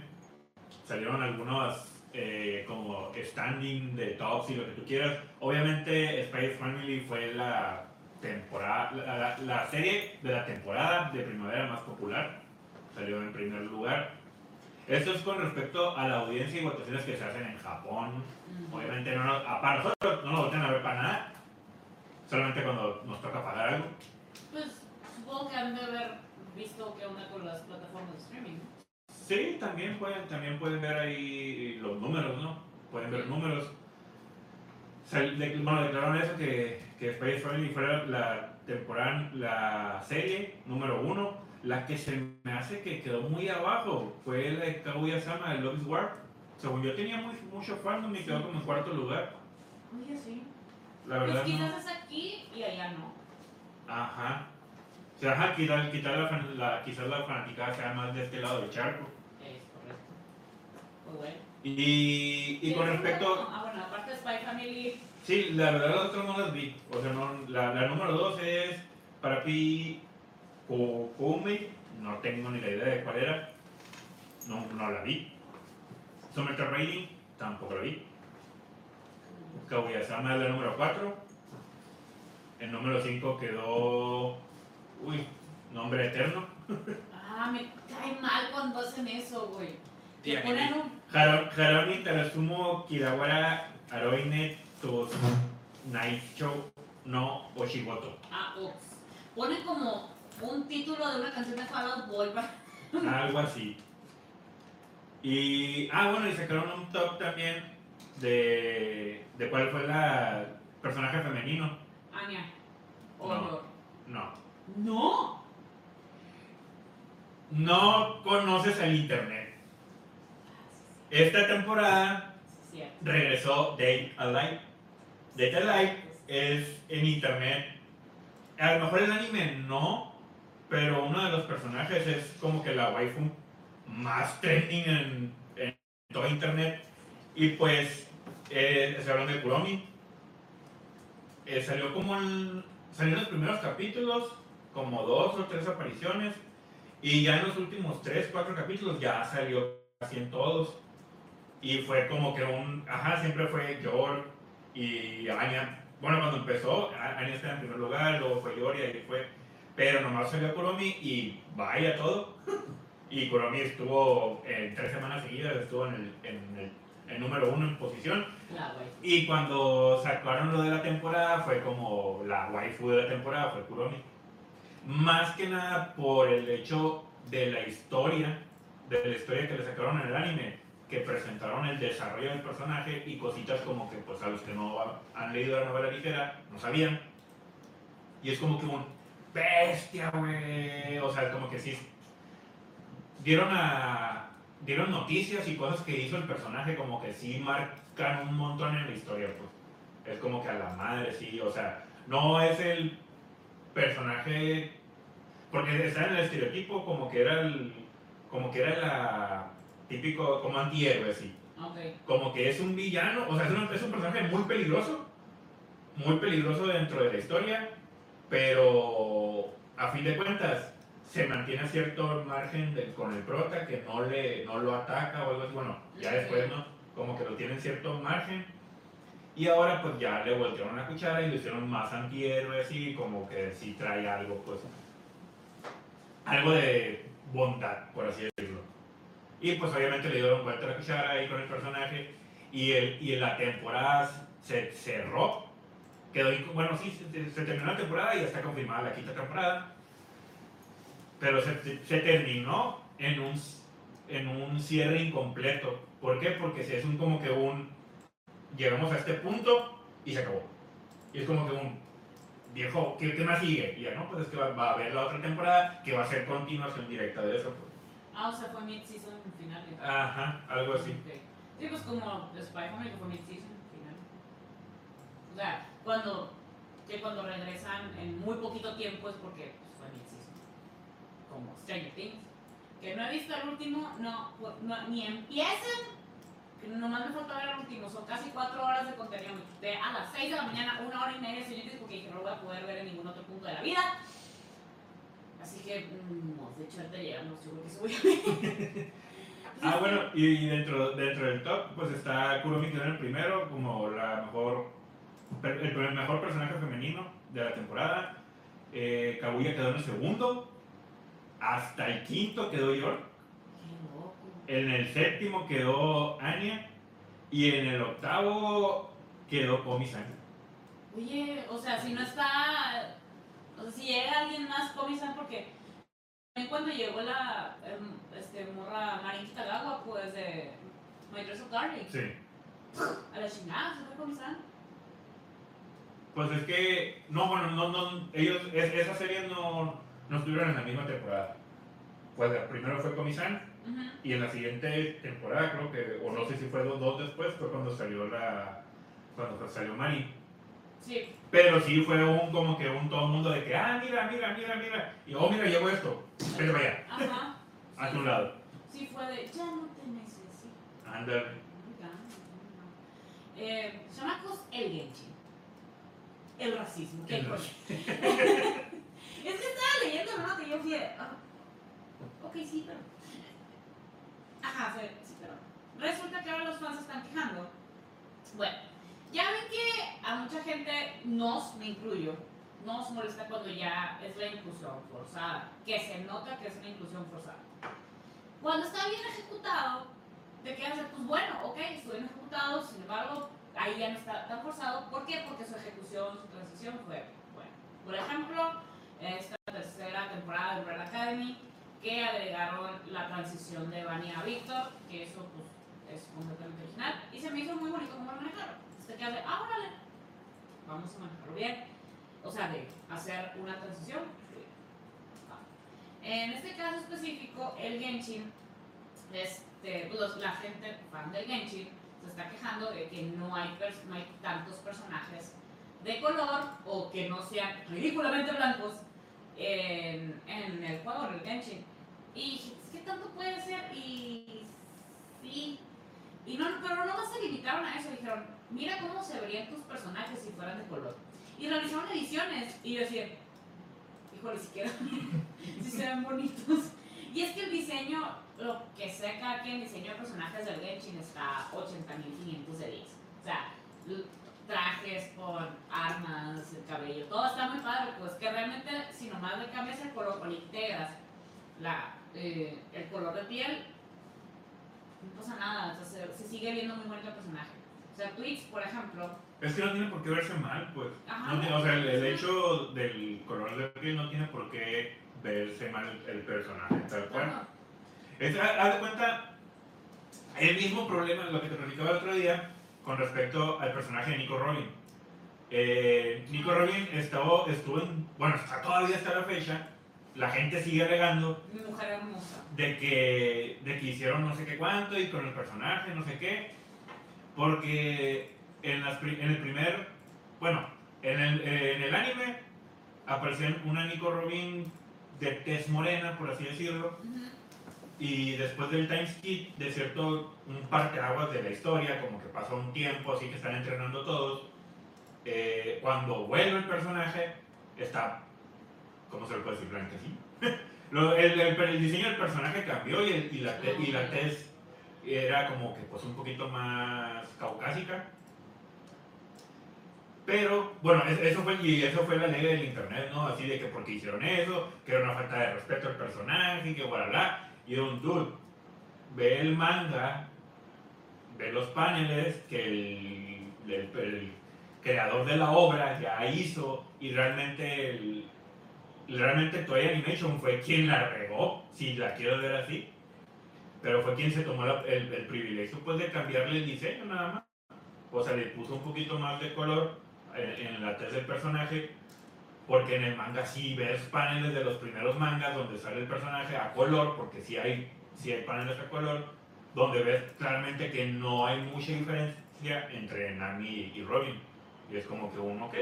Salieron algunos eh, como standing de tops y lo que tú quieras. Obviamente Spy Family fue la temporada, la, la- la serie de la temporada de primavera más popular. Salió en primer lugar. Esto es con respecto a la audiencia y votaciones que se hacen en Japón. Obviamente no nos, para nosotros no nos voltean a ver para nada. Solamente cuando nos toca pagar algo. Pues supongo que han de haber visto qué onda con las plataformas de streaming. Sí, también pueden, también pueden ver ahí los números, ¿no? Pueden ver números. Sal- de- bueno, declararon eso que, que Space Family fuera la temporada, la serie número uno. La que se me hace que quedó muy abajo fue la de Kaguya-sama de Love is War. Según yo tenía muy, mucho fandom y quedó como en cuarto lugar. Oye, sí. La Pues verdad no. quizás es aquí y allá no. Ajá. O sea, ajá, quizás, quizás la, la- quizás la fanaticada sea más de este lado del charco. Es correcto. Pues bueno. Y, y con respecto... Ah, bueno, aparte de Spy Family. Sí, la verdad las otras no las vi. O sea, no, la, la número dos es para Pi Kokume. No tengo ni la idea de cuál era. No, no la vi. Summertime Rating, tampoco la vi. Kaguya-sama es la número 4. El número 5 quedó... Uy, nombre eterno. Ah, me cae mal cuando hacen eso, güey. Te Tía, ponen un. Haro- Haroni Tarasumo Kirawara Aroine Tos Naicho no Oshigoto. Ah, ups. Ponen como un título de una canción de Fall Out Boy. [laughs] Algo así. Y. Ah, bueno, y sacaron un top también de. de cuál fue la personaje femenino. Anya. O No. no. No. No. No conoces el internet. Esta temporada Sí, regresó Date Alive. Date Alive es en internet. A lo mejor el anime no, pero uno de los personajes es como que la waifu más trending en, en todo internet. Y pues, eh, se hablan de Kuromi. Eh, salió como en, salió en los primeros capítulos, como dos o tres apariciones. Y ya en los últimos tres, cuatro capítulos ya salió casi en todos. Y fue como que un, ajá, siempre fue Yor y Anya. Bueno, cuando empezó, Anya estaba en primer lugar, luego fue Yor y ahí fue. Pero nomás salió Kuromi y vaya todo. Y Kuromi estuvo en tres semanas seguidas, estuvo en el, en el el número uno en posición. La. Y cuando sacaron lo de la temporada, fue como la waifu de la temporada, fue Kuromi. Más que nada por el hecho de la historia, de la historia que le sacaron en el anime, que presentaron el desarrollo del personaje y cositas como que, pues a los que no han leído la novela ligera, no sabían. Y es como que un bestia, güey. O sea, como que sí. Dieron a. Dieron noticias y cosas que hizo el personaje, como que sí marcan un montón en la historia, pues. Es como que a la madre, sí. O sea, no es el personaje. Porque está en el estereotipo como que era el. Como que era la. Típico, como antihéroe, sí Ok. como que es un villano, o sea, es un, es un personaje muy peligroso, muy peligroso dentro de la historia, pero a fin de cuentas se mantiene a cierto margen de- con el prota que no, le, no lo ataca o algo así, bueno, ya después, ¿no? Como que lo tiene en cierto margen. Y ahora pues ya le voltearon la cuchara y lo hicieron más antihéroe así, como que sí trae algo, pues, algo de bondad, por así decirlo. Y pues obviamente le dieron vuelta la cuchara ahí con el personaje y, el, y la temporada se cerró. Quedó, bueno, sí, se, se terminó la temporada y ya está confirmada la quinta temporada. Pero se, se terminó en un, en un cierre incompleto. ¿Por qué? Porque si es un como que un... Llegamos a este punto y se acabó. Y es como que un... Viejo, ¿qué, qué más sigue? Y ya no, pues es que va, va a haber la otra temporada que va a ser continuación directa de eso. pues. Ah, o sea, fue mid-season final. ¿eh? Ajá, algo así. Ok. Sí, pues como Spy Family que fue mid-season final. O sea, cuando, que cuando regresan en muy poquito tiempo es porque pues, fue mid-season. Como Stranger Things. Que no he visto el último, no, pues, no- ni empiezan. que Nomás me falta ver el último, son casi cuatro horas de contenido. Me quité a las 6 de la mañana, una hora y media Stranger Things porque dije no lo voy a poder ver en ningún otro punto de la vida. Así que, mm, no, de hecho, ahorita llegamos, yo creo que ver. [laughs] Ah, bueno, y, dentro, dentro del top, pues está quedó en el primero como la mejor, el, mejor personaje femenino de la temporada. Eh, Kaguya quedó en el segundo. Hasta el quinto quedó York. Qué loco. En el séptimo quedó Anya. Y en el octavo quedó Komi-san. Oye, o sea, si no está. O sea, si llega alguien más, Komi-san, porque. también Cuando llegó la em, este, morra Marin Kitagawa, pues de My Dress of Darling, Sí. a la chingada, se fue Komi-san. Pues es que, no, bueno, no, no, ellos, es- esas series no, no estuvieron en la misma temporada. Pues la primero fue Komi-san. Ujú. Y en la siguiente temporada, creo que, o no sé si fue dos, dos después, fue cuando salió la. cuando salió Mari. Sí, Pero sí fue un como que un todo el mundo de que, ah, mira, mira, mira, mira. Y oh, mira, llegó esto. Para allá, ajá. a Sí, tu lado. sí fue de, ya no te necesito. Ándale. Eh, chamacos, el Genshin. El racismo. ¿Qué El coño? [laughs] es que estaba leyendo, ¿no? Que yo fui de, ah, ok, sí, pero... Ajá, sí, pero... Resulta que ahora los fans están quejando. Bueno, ya ven que a mucha gente, nos, me incluyo, nos molesta cuando ya es la inclusión forzada. Que se nota que es una inclusión forzada. Cuando está bien ejecutado, te quedas de, pues bueno, ok, estuvo bien ejecutado, sin embargo, ahí ya no está tan forzado. ¿Por qué? Porque su ejecución, su transición fue buena. Por ejemplo, esta tercera temporada de Umbrella Academy, que agregaron la transición de Vania a Víctor, que eso pues es completamente original, y se me hizo muy bonito como lo manejaron. Te quedas de, ah, órale, vamos a manejarlo bien. O sea, de hacer una transición. En este caso específico, el Genshin, este, pues, la gente fan del Genshin se está quejando de que no hay, no hay tantos personajes de color o que no sean ridículamente blancos en, en el juego, en el Genshin. Y ¿qué tanto puede ser? Y sí. Y no, pero no se limitaron a eso, dijeron, mira cómo se verían tus personajes si fueran de color. Y realizaron ediciones y yo decía, híjole, siquiera [laughs] si se ven bonitos. Y es que el diseño, lo que sé cada quien, diseño de personajes del Genshin está 80.500 de 10. O sea, trajes con armas, el cabello, todo está muy padre, pues que realmente si nomás le cambias el color o le integras la, eh, el color de piel, no pasa nada, o sea, se, se sigue viendo muy bonito el personaje. O sea, Twitch, por ejemplo, Es que no tiene por qué verse mal, pues. Ajá. No tiene- o sea, el, el hecho del color de piel no tiene por qué verse mal el, el personaje, tal cual. bueno, Es, haz de cuenta, el mismo problema, lo que te platicaba el otro día, con respecto al personaje de Nico Robin. Eh, Nico Robin estuvo, estuvo en, bueno, está, todavía hasta la fecha, la gente sigue alegando mi mujer hermosa. de que, de que hicieron no sé qué cuánto y con el personaje, no sé qué, porque en, las, en el primer, bueno, en el, en el anime apareció una Nico Robin de tez morena, por así decirlo. Y después del time skip, de cierto, un parteaguas de la historia, como que pasó un tiempo, así que están entrenando todos, eh, cuando vuelve el personaje, está, ¿cómo se lo puede decir? Blanquecino. [laughs] El, el- el diseño del personaje cambió y, el- y la, te- y la tez era como que pues un poquito más caucásica. Pero, bueno, es- eso fue, y eso fue la ley del internet, ¿no? Así de que porque hicieron eso, que era una falta de respeto al personaje, que bla, Y un dude, ve el manga, ve los paneles que el, el- el creador de la obra ya hizo y realmente el, realmente Toei Animation fue quien la regó, si la quiero ver así. Pero fue quien se tomó la- el, el privilegio pues, de cambiarle el diseño nada más. O sea, le puso un poquito más de color en, en la tez del personaje. Porque en el manga sí ves paneles de los primeros mangas donde sale el personaje a color, porque sí hay, sí hay paneles a color, donde ves claramente que no hay mucha diferencia entre Nami y Robin. Y es como que uno, ok.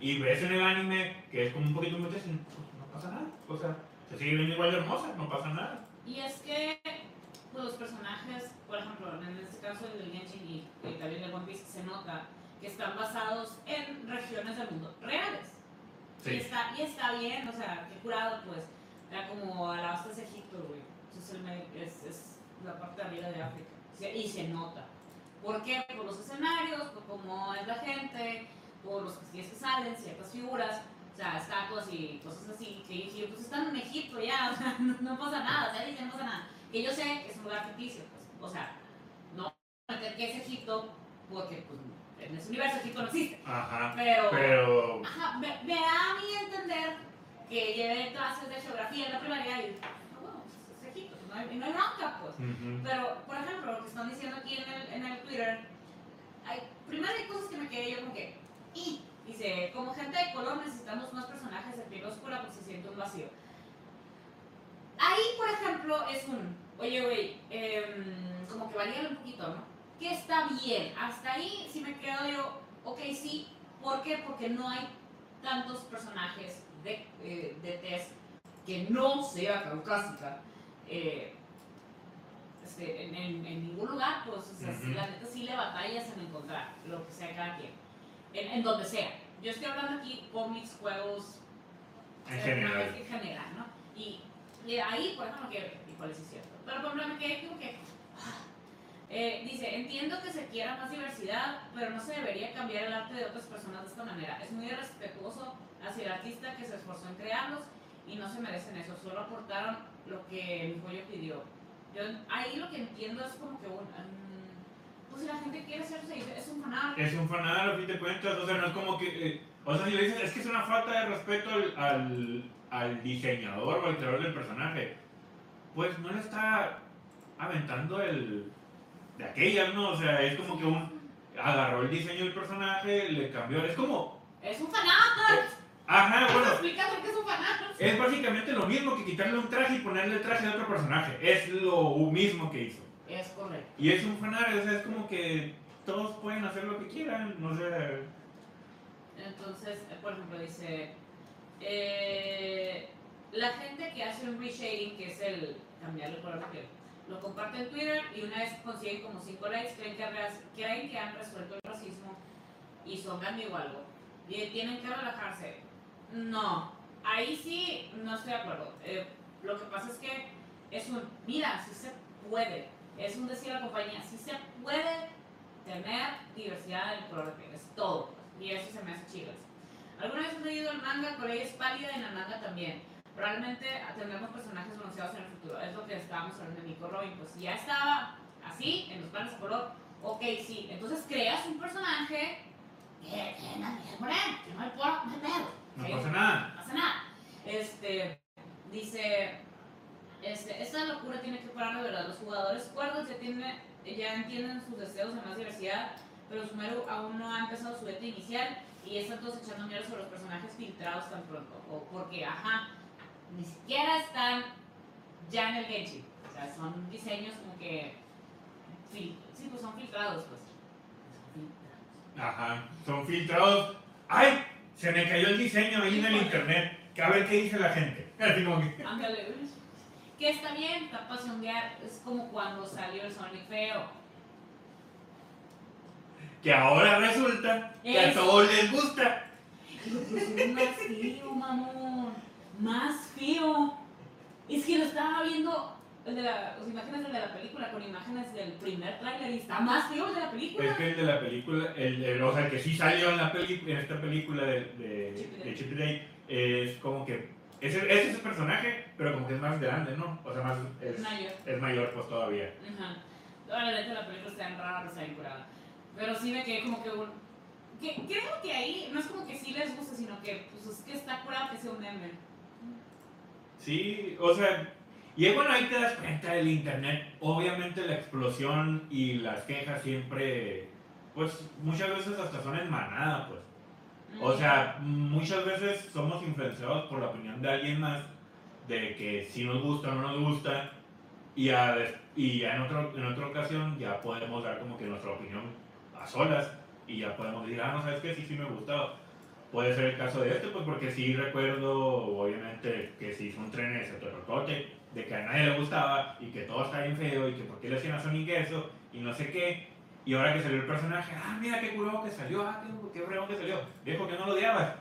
Y ves en el anime que es como un poquito más pues, no pasa nada. O sea, se sigue viendo igual de hermosa, no pasa nada. Y es que los personajes, por ejemplo, en este caso el del Genshin y, también el One se nota que están basados en regiones del mundo reales. Y, está, y está bien, o sea, qué curado, pues. Era como Alabasta es Egipto, güey. Es, es, la parte de arriba de África. Y se nota. ¿Por qué? Por los escenarios, por cómo es la gente, por los castillos que salen, ciertas figuras, o sea, estatuas y cosas así. Que yo pues están en Egipto ya, o sea, [laughs] no, pasa nada, o sea, dicen, no pasa nada. Que yo sé que es un lugar ficticio, pues, o sea, no meter que es Egipto, porque pues, en ese universo Egipto no existe. Ajá. Pero, Pero, Ajá, me, me da a mí entender que llevé clases de geografía en la primaria y, ah, bueno, es, es Egipto, no hay, no hay bronca, pues. Pero, por ejemplo, lo que están diciendo aquí en el, en el Twitter, hay, primero hay cosas que me quedé yo como que, y, dice, como gente de color necesitamos más personajes de piel oscura porque se siente un vacío. Ahí, por ejemplo, es un, oye, güey, em, como que varía un poquito, ¿no? Que está bien, hasta ahí si me quedo yo, ok, sí, ¿por qué? Porque no hay tantos personajes de, eh, de tez que no sea caucásica. eh, este, en, en- en ningún lugar, pues, o sea, sí, Ujú. la neta sí le batallas en encontrar lo que sea cada quien, en, en donde sea. Yo estoy hablando aquí cómics, juegos, en eh, general. En general, ¿no? Y, y ahí, por ejemplo, que igual sí es cierto. Pero por ejemplo, me quedé como que. ah, eh, dice, entiendo que se quiera más diversidad, pero no se debería cambiar el arte de otras personas de esta manera. Es muy irrespetuoso hacia el artista que se esforzó en crearlos y no se merecen eso. Solo aportaron lo que mi pollo pidió. Yo ahí lo que entiendo es como que un... mm, pues si la gente quiere hacerse, es un fanart. Es un fanal, a fin de cuentas, o sea, no es como que... eh, o sea, si le dices, es que es una falta de respeto al, al, al diseñador o al creador del personaje, pues no le está aventando el... de aquellas, ¿no? O sea, es como que un... agarró el diseño del personaje, le cambió, es como... Es un fanart. Ajá, bueno, Explica por qué es un fanart. es básicamente lo mismo que quitarle un traje y ponerle el traje de otro personaje, es lo mismo que hizo. Es correcto. Y es un fanal, o sea, es como que todos pueden hacer lo que quieran, no sé... Entonces, eh, por ejemplo, dice, eh, la gente que hace un reshading, que es el cambiarle el color de piel, lo comparte en Twitter y una vez consiguen como 5 likes, creen que, creen que han resuelto el racismo y son amigo algo. Y tienen que relajarse. No, ahí sí no estoy de acuerdo. Eh, lo que pasa es que es un, mira, sí se puede. Es un decir a la compañía, sí se puede tener diversidad del color de piel, es todo. Y eso se me hace chido. ¿Alguna vez has leído el manga? Corea es pálida en la manga también. Probablemente tendremos personajes bronceados en el futuro. Es lo que estábamos hablando de Nico Robin. Pues ya estaba así, en los planos de color. Ok, sí. Entonces creas un personaje que que por él, que no no pasa nada. No pasa nada. Este, dice, este, esta locura tiene que parar de verdad. Los jugadores cuerdos ya, tiene, ya entienden sus deseos de más diversidad, pero Sumeru aún no ha empezado su beta inicial y están todos echando mierda sobre los personajes filtrados tan pronto. O porque, ajá, ni siquiera están ya en el Genshin. O sea, son diseños como que, sí, pues son filtrados, pues. Son filtrados. Ajá. Son filtrados. ¡Ay! Se me cayó el diseño ahí en el internet. Que a ver qué dice la gente. [laughs] Así como que. Ándale. Que está bien, está pasiondear. Es como cuando salió el Sonic feo. Que ahora resulta que a todos les gusta. Lo pusieron más feo, mamón. Más feo. Es que lo estaba viendo. El de la, las imágenes del de la película con imágenes del primer tráiler y está más feo el de la película. Es que el de la película, el, el- o sea, el que sí salió en, la peli, en esta película de, de, Chip de Chip y Dale, es como que. Es, es ese personaje, pero como que es más grande, ¿no? O sea, más. Es, Mayor. es mayor, pues todavía. Ajá. Ahora, la neta, la película está en rara, está bien curada. Pero sí me quedé como que un. Que, creo que ahí no es como que sí les guste, sino que pues es que está curado que sea un meme. Sí, o sea, y es bueno, ahí te das cuenta del internet. Obviamente la explosión y las quejas siempre, pues muchas veces hasta son en manada, pues. O sea, muchas veces somos influenciados por la opinión de alguien más, de que si nos gusta o no nos gusta, y, a y ya en, otro, en otra ocasión ya podemos dar como que nuestra opinión a solas, y ya podemos decir, ah, no, sabes que sí, sí me gustó. Puede ser el caso de este, pues porque sí recuerdo, obviamente, que se hizo un tren ese torrotote, de que a nadie le gustaba, y que todo está bien feo, y que por qué le hacían a Sonic eso, y no sé qué, y ahora que salió el personaje, ah, mira qué curado que salió, ah, qué, qué que salió. Viejo que no lo odiabas.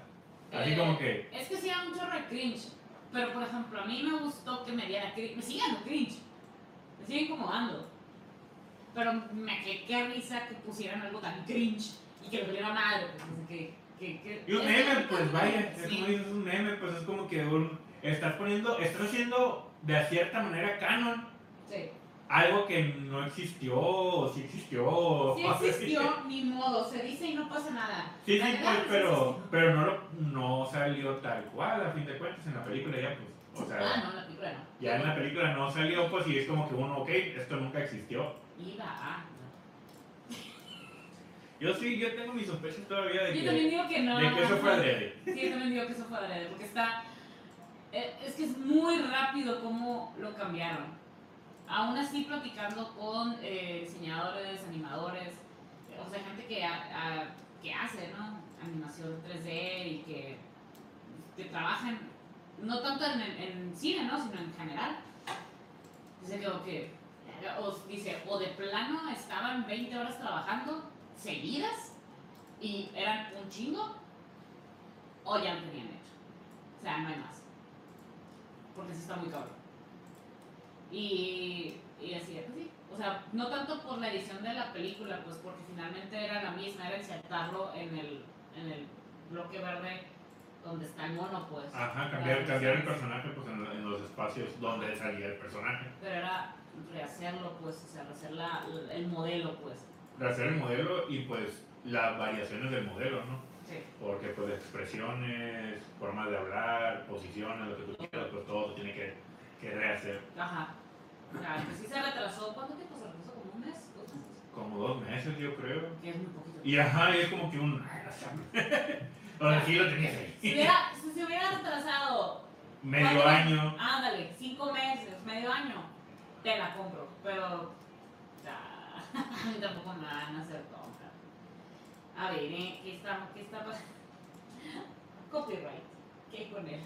Así Eh, como que, Es que sí era un chorro de cringe. Pero por ejemplo, a mí me gustó que me diera cringe. Me sigue dando cringe. Me sigue incomodando. Pero me quedé qué risa que pusieran algo tan cringe y que lo volvieran algo. Que, que, y un meme, pues vaya, es como dices, un meme, pues es como que un, estás poniendo, estás haciendo de cierta manera canon Sí. algo que no existió, o sí existió, o Sí existió, ni modo. Se dice y no pasa nada. Sí, La sí, pues, pero, pero no, lo- no salió tal cual, a fin de cuentas, en la película ya, pues, o sea, Ah, no, la película no. ya en la película no salió, pues, y es como que uno, ok, esto nunca existió. Iba a. Yo sí, yo tengo mis sospechas todavía de Yo también que, digo que no. de que eso fue adrede. Sí, yo también digo que eso fue adrede, porque está... eh, Es que es muy rápido cómo lo cambiaron. Aún así, platicando con eh, diseñadores, animadores, o sea, gente que, ha- que hace, ¿no? Animación 3D y que, que trabajan, no tanto en, en cine, ¿no? Sino en general. Dice que, o que, o, dice, o de plano estaban 20 horas trabajando seguidas y eran un chingo, o ya lo tenían hecho. O sea, no hay más. Porque sí está muy cabrón. Y, y así, pues sí. O sea, no tanto por la edición de la película, pues porque finalmente era la misma, era insertarlo en el, en el bloque verde donde está el mono, pues. Ajá, cambiar, cambiar el personaje, pues, en, en los espacios donde salía el personaje. Pero era rehacerlo, pues, o sea, rehacer la, el modelo, pues. Rehacer el modelo y, pues, las variaciones del modelo, ¿no? Sí. Porque, pues, expresiones, formas de hablar, posiciones, lo que tú quieras, pues, todo se tiene que, que rehacer. Ajá. O sea, que sí se retrasó. ¿Cuánto tiempo se retrasó? ¿Como un mes? ¿Dos meses? Como dos meses, yo creo. Que es muy poquito. Y ajá, y es como que un. O sea, [laughs] sí lo tenías Si, ahí. hubiera, si se hubiera retrasado, Medio año. ándale, cinco meses, medio año, te la compro. Pero, a [laughs] mí tampoco me van a hacer tonta. A ver, ¿eh? ¿qué está, qué está pasando? [laughs] Copyright. ¿Qué con él?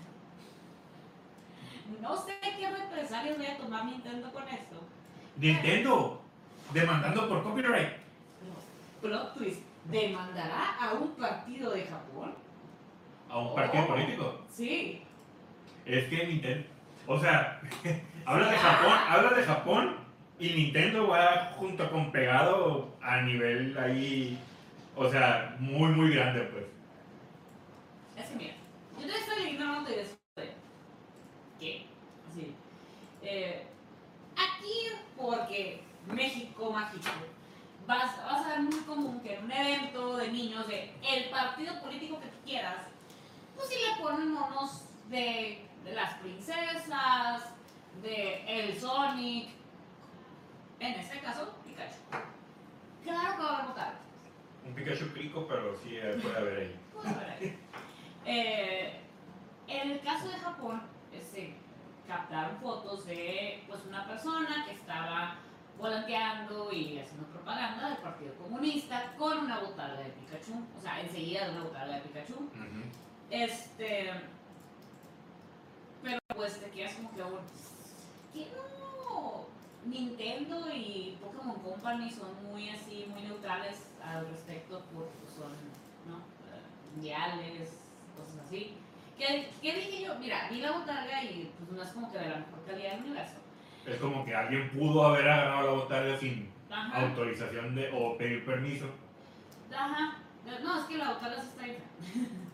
No sé qué represalias voy a tomar Nintendo con esto. Nintendo, demandando por copyright. Plot twist. ¿Demandará a un partido de Japón? A un partido Oh. político. Sí. Es que Nintendo. O sea, [laughs] hablas de Japón, hablas de Japón y Nintendo va junto con pegado a nivel ahí. O sea, muy, muy grande, pues. Es que mira, yo te estoy ignorando de eso ¿Qué? Así. Eh, aquí, porque México mágico, vas, a ver muy común que en un evento de niños de el partido político que quieras, pues sí le ponen monos de, de las princesas, de el Sonic, en este caso, Pikachu. Claro que va a haber botargas. Un Pikachu crico, pero sí eh, puede haber ahí. [laughs] A ver ahí. Eh, en el caso de Japón, eh, se captaron fotos de pues, una persona que estaba volanteando y haciendo propaganda del Partido Comunista con una botarga de Pikachu. O sea, enseguida de una botarga de Pikachu. Este. Pero pues te quedas como que aún. ¿Qué no? Nintendo y Pokémon Company son muy así, muy neutrales al respecto porque son, ¿no? Eh, mundiales, cosas así. ¿Qué, ¿Qué dije yo? Mira, vi la botarga y pues no es como que de la mejor calidad del universo. Es como que alguien pudo haber agarrado la botarga sin Ajá. autorización de, o pedir permiso. Ajá. No, es que la botarga está ahí. [laughs]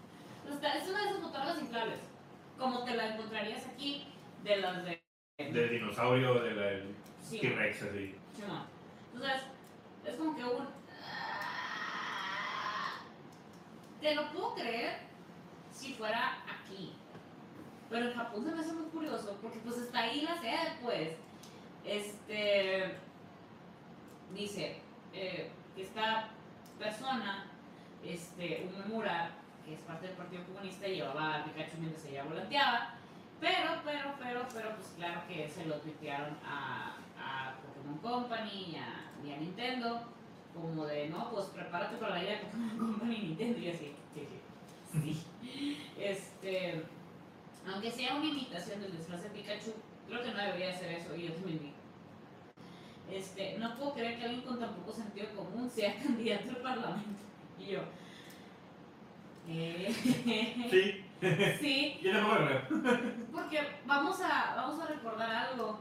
Es una de esas botargas inflables. Como te la encontrarías aquí de las de. Del dinosaurio, de la Sí, T-Rex, así. sí, no. Entonces, es como que un. Te lo puedo creer si fuera aquí. Pero en Japón se me hace muy curioso porque pues está ahí la sede, pues. Este. Dice eh, que esta persona, este, Umemura, que es parte del Partido Comunista, llevaba a Pikachu mientras ella volanteaba. Pero, pero, pero, pero, pues claro que se lo tuitearon a, a Pokémon Company y a, y a Nintendo. Como de, no, pues prepárate para la idea de Pokémon Company y Nintendo. Y así, sí, sí. sí. [laughs] Este, aunque sea una imitación del disfraz de Pikachu, creo que no debería hacer eso. Y yo también digo. Este, no puedo creer que alguien con tan poco sentido común sea [laughs] candidato al parlamento. Y yo. Eh, Sí, [laughs] sí, yo tampoco lo creo. porque vamos a, vamos a recordar algo.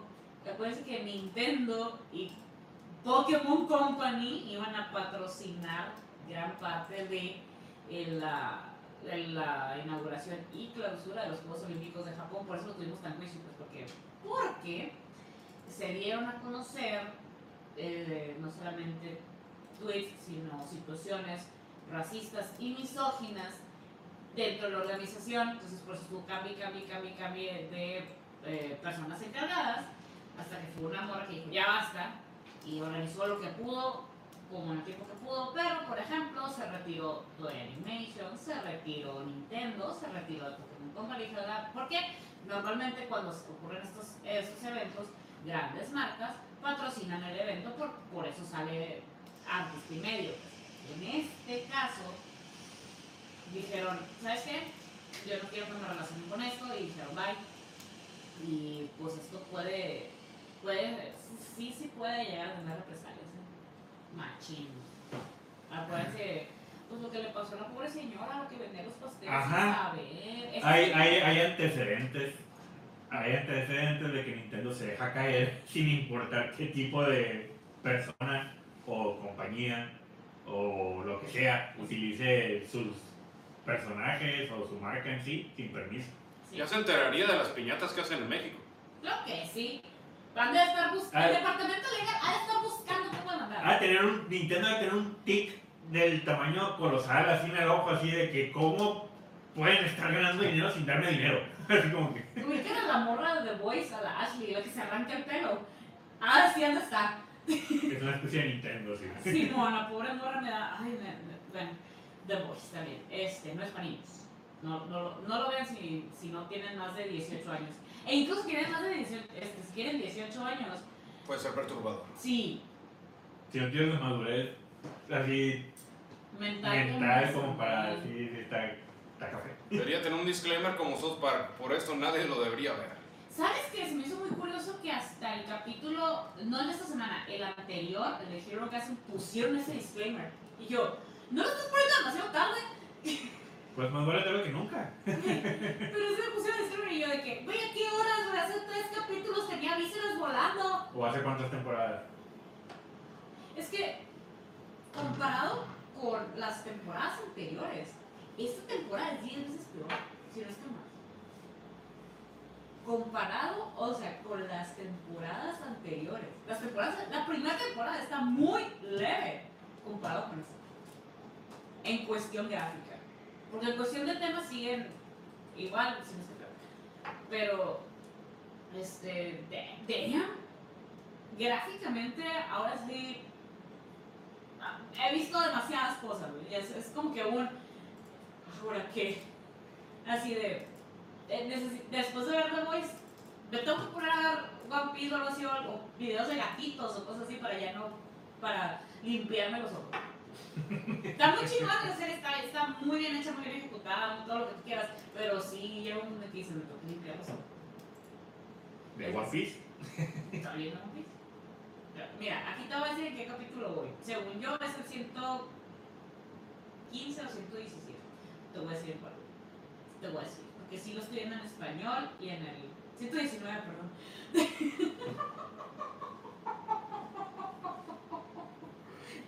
Acuérdense que Nintendo y Pokémon Company iban a patrocinar gran parte de la inauguración y clausura de los Juegos Olímpicos de Japón. Por eso lo tuvimos tan juicio, pues porque, porque se dieron a conocer eh, no solamente tweets, sino situaciones racistas y misóginas dentro de la organización. Entonces, por eso estuvo cambio, cambio, cambio, cambio de eh, personas encargadas, hasta que fue una morra que dijo, ya basta, y organizó lo que pudo, como en el tiempo que pudo, pero, por ejemplo, se retiró Toei Animation, se retiró Nintendo, se retiró de Pokémon Company, porque normalmente cuando ocurren estos, estos eventos, grandes marcas patrocinan el evento, por, por eso sale antes y medio. En este caso, dijeron, ¿sabes qué? Yo no quiero que me relacionen con esto y dijeron, bye. Y pues esto puede, puede, sí, sí puede llegar a tener represalias. ¿eh? Machín. Acuérdense, pues lo que le pasó a la pobre señora, lo que vendía los pasteles, Ajá. a ver. Hay, hay, hay antecedentes. Hay antecedentes de que Nintendo se deja caer [laughs] sin importar qué tipo de persona o compañía o lo que sea utilice sus personajes o su marca en sí sin permiso. sí. Ya se enteraría de las piñatas que hacen en México. Creo que sí. Van a estar buscando, Ah. el departamento legal ha de estar buscando qué pueden mandar. Ah, tener un, Nintendo va a tener un tic del tamaño colosal así en el ojo, así de que cómo pueden estar ganando dinero sin darme dinero. [laughs] Así como que. Ubican a la morra de The Voice, a la Ashley, la que se arranca el pelo. Ah, sí, ¿dónde está? Es una especie de Nintendo, sí. Simón, [laughs] la pobre morra me da. Ay, bueno, The Voice, está bien. Este, no es para niños. No, no, lo- no lo vean si, si no tienen más de 18 años. E incluso si tienen más de 18, este, si quieren 18 años, Puede ser perturbador. sí, Si no tienes la madurez así mental. mental como para así está, está café. Debería tener un disclaimer como South Park. Por esto nadie lo debería ver. ¿Sabes qué? Se me hizo muy curioso que hasta el capítulo, no en esta semana, el anterior, el de Hero Gasm, pusieron ese disclaimer. Y yo, ¿no lo estás poniendo demasiado tarde? [laughs] Pues más vale tarde que nunca. Pero se me pusieron disclaimer y yo de que, güey, ¿a qué horas? güey? Hace tres capítulos tenía vísceras volando. ¿O hace cuántas temporadas? Es que, comparado con las temporadas anteriores, esta temporada es 10 veces peor, si no es que más. comparado, o sea, con las temporadas anteriores. Las temporadas, la primera temporada está muy leve comparado con esta. En cuestión gráfica. Porque en cuestión de temas siguen igual, si no es. Pero, este, de- damn, gráficamente ahora sí he visto demasiadas cosas, güey. Es, como que un, ahora qué, así de, de- necesi- después de ver The Voice, me tengo que poner a ver One Piece o algo así, o, o videos de gatitos o cosas así para ya no, para limpiarme los ojos. Está muy chingona la serie, está, está muy bien hecha, muy bien ejecutada, todo lo que tú quieras, pero sí llega un momento que se me toca limpiar los ojos. De One Piece. ¿Está bien One Piece? Mira, aquí te voy a decir en qué capítulo voy. Según yo es el 115 o 117. Te voy a decir cuál. Te voy a decir. Porque sí lo estoy viendo en español y en el 119, perdón. [laughs]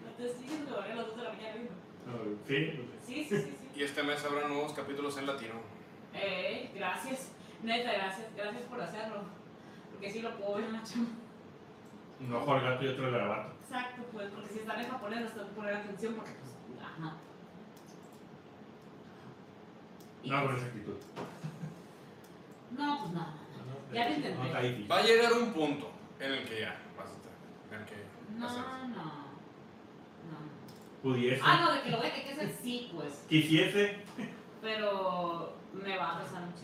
No te estoy diciendo que voy a las 2 de la mañana viendo. No, sí, Sí, sí, sí, sí. Y este mes habrá nuevos capítulos en latino. Eh, gracias. Neta, gracias. Gracias por hacerlo. Porque sí lo puedo ver en la chamba. un ojo al gato y otro al garabato. Exacto, pues, porque si están en japonés les tengo que poner atención porque, pues, ajá. Y, No con esa actitud. No, pues nada. Ya lo intenté. No. Va a llegar un punto en el que ya vas a estar. En el que No, vas a no. hacer. No. Pudiese. Ah, no, de que lo tener que hacer sí, pues. Quisiese. Pero me va a pesar mucho.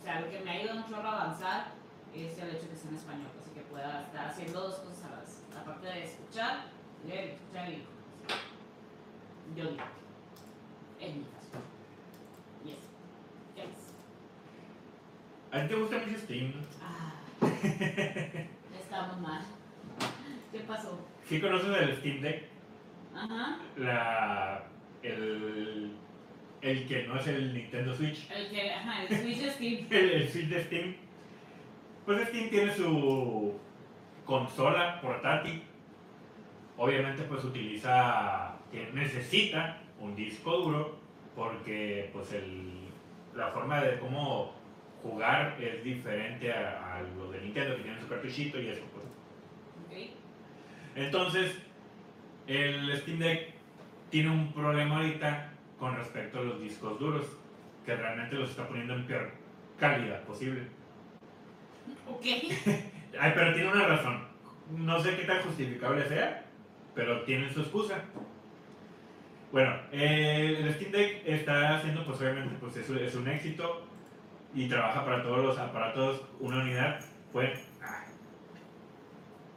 O sea, lo que me ha ayudado mucho a avanzar es el hecho de que sea en español. Así que pueda estar haciendo dos cosas a la vez. Aparte de escuchar, leer, escuchar y. Yo digo. En mi caso. Y eso. ¿Qué es? ¿A ti te gusta mucho Steam? Ah. [laughs] Estamos mal. ¿Qué pasó? ¿Sí conoces el Steam Deck? Ajá. La. El. El que no es el Nintendo Switch. El que, ajá, el Switch de Steam. [laughs] El, el Switch de Steam. Pues Steam tiene su consola portátil. Obviamente pues utiliza, necesita un disco duro porque pues el, la forma de cómo jugar es diferente a, a lo de Nintendo que tiene su cartuchito y eso pues. Entonces, el Steam Deck tiene un problema ahorita con respecto a los discos duros, que realmente los está poniendo en peor calidad posible. Ok. [laughs] Ay, pero tiene una razón. No sé qué tan justificable sea, pero tiene su excusa. Bueno, eh, el Steam Deck está haciendo, pues obviamente, pues es, un- es un éxito y trabaja para todos los aparatos una unidad. Pues, ah.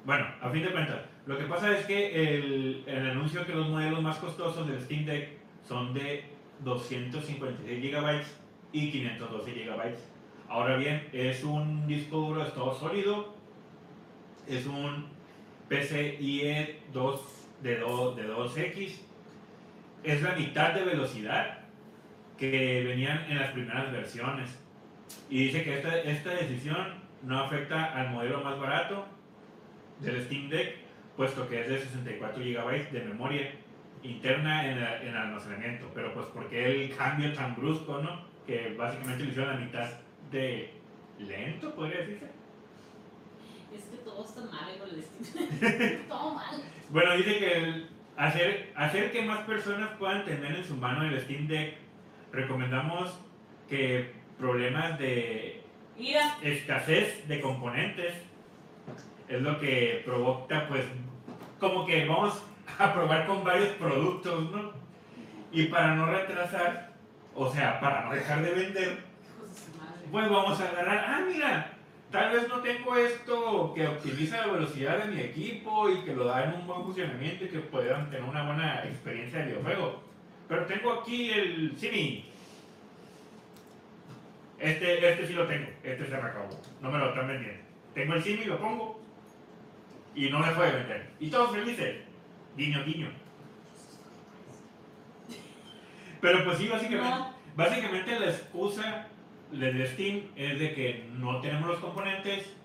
bueno, a fin de cuentas, lo que pasa es que el, el anuncio que los modelos más costosos del Steam Deck son de 256 GB y 512 GB. Ahora bien, es un disco duro de estado sólido, es un PCIe 2 de, 2, de 2X, es la mitad de velocidad que venían en las primeras versiones. Y dice que esta, esta decisión no afecta al modelo más barato del Steam Deck, puesto que es de 64 GB de memoria interna en, el- en almacenamiento. Pero pues porque el cambio tan brusco, ¿no? Que básicamente lo hicieron a la mitad de lento, podría decirse. Es que todo está mal con el Steam. [laughs] todo mal. Bueno, dice que el hacer, hacer que más personas puedan tener en su mano el Steam Deck, recomendamos que problemas de Mira, escasez de componentes es lo que provoca, pues, como que vamos a probar con varios productos, ¿no? Y para no retrasar, o sea, para no dejar de vender, pues vamos a agarrar, ah, mira, tal vez no tengo esto que optimiza la velocidad de mi equipo y que lo da en un buen funcionamiento y que puedan tener una buena experiencia de videojuego. Pero tengo aquí el Simi. Este, este sí lo tengo, este se me acabó, no me lo están vendiendo. Tengo el Simi, lo pongo y no dejo de vender. Y todos felices. Guiño, guiño. Pero pues sí, básicamente. No. Básicamente la excusa de Steam es de que no tenemos los componentes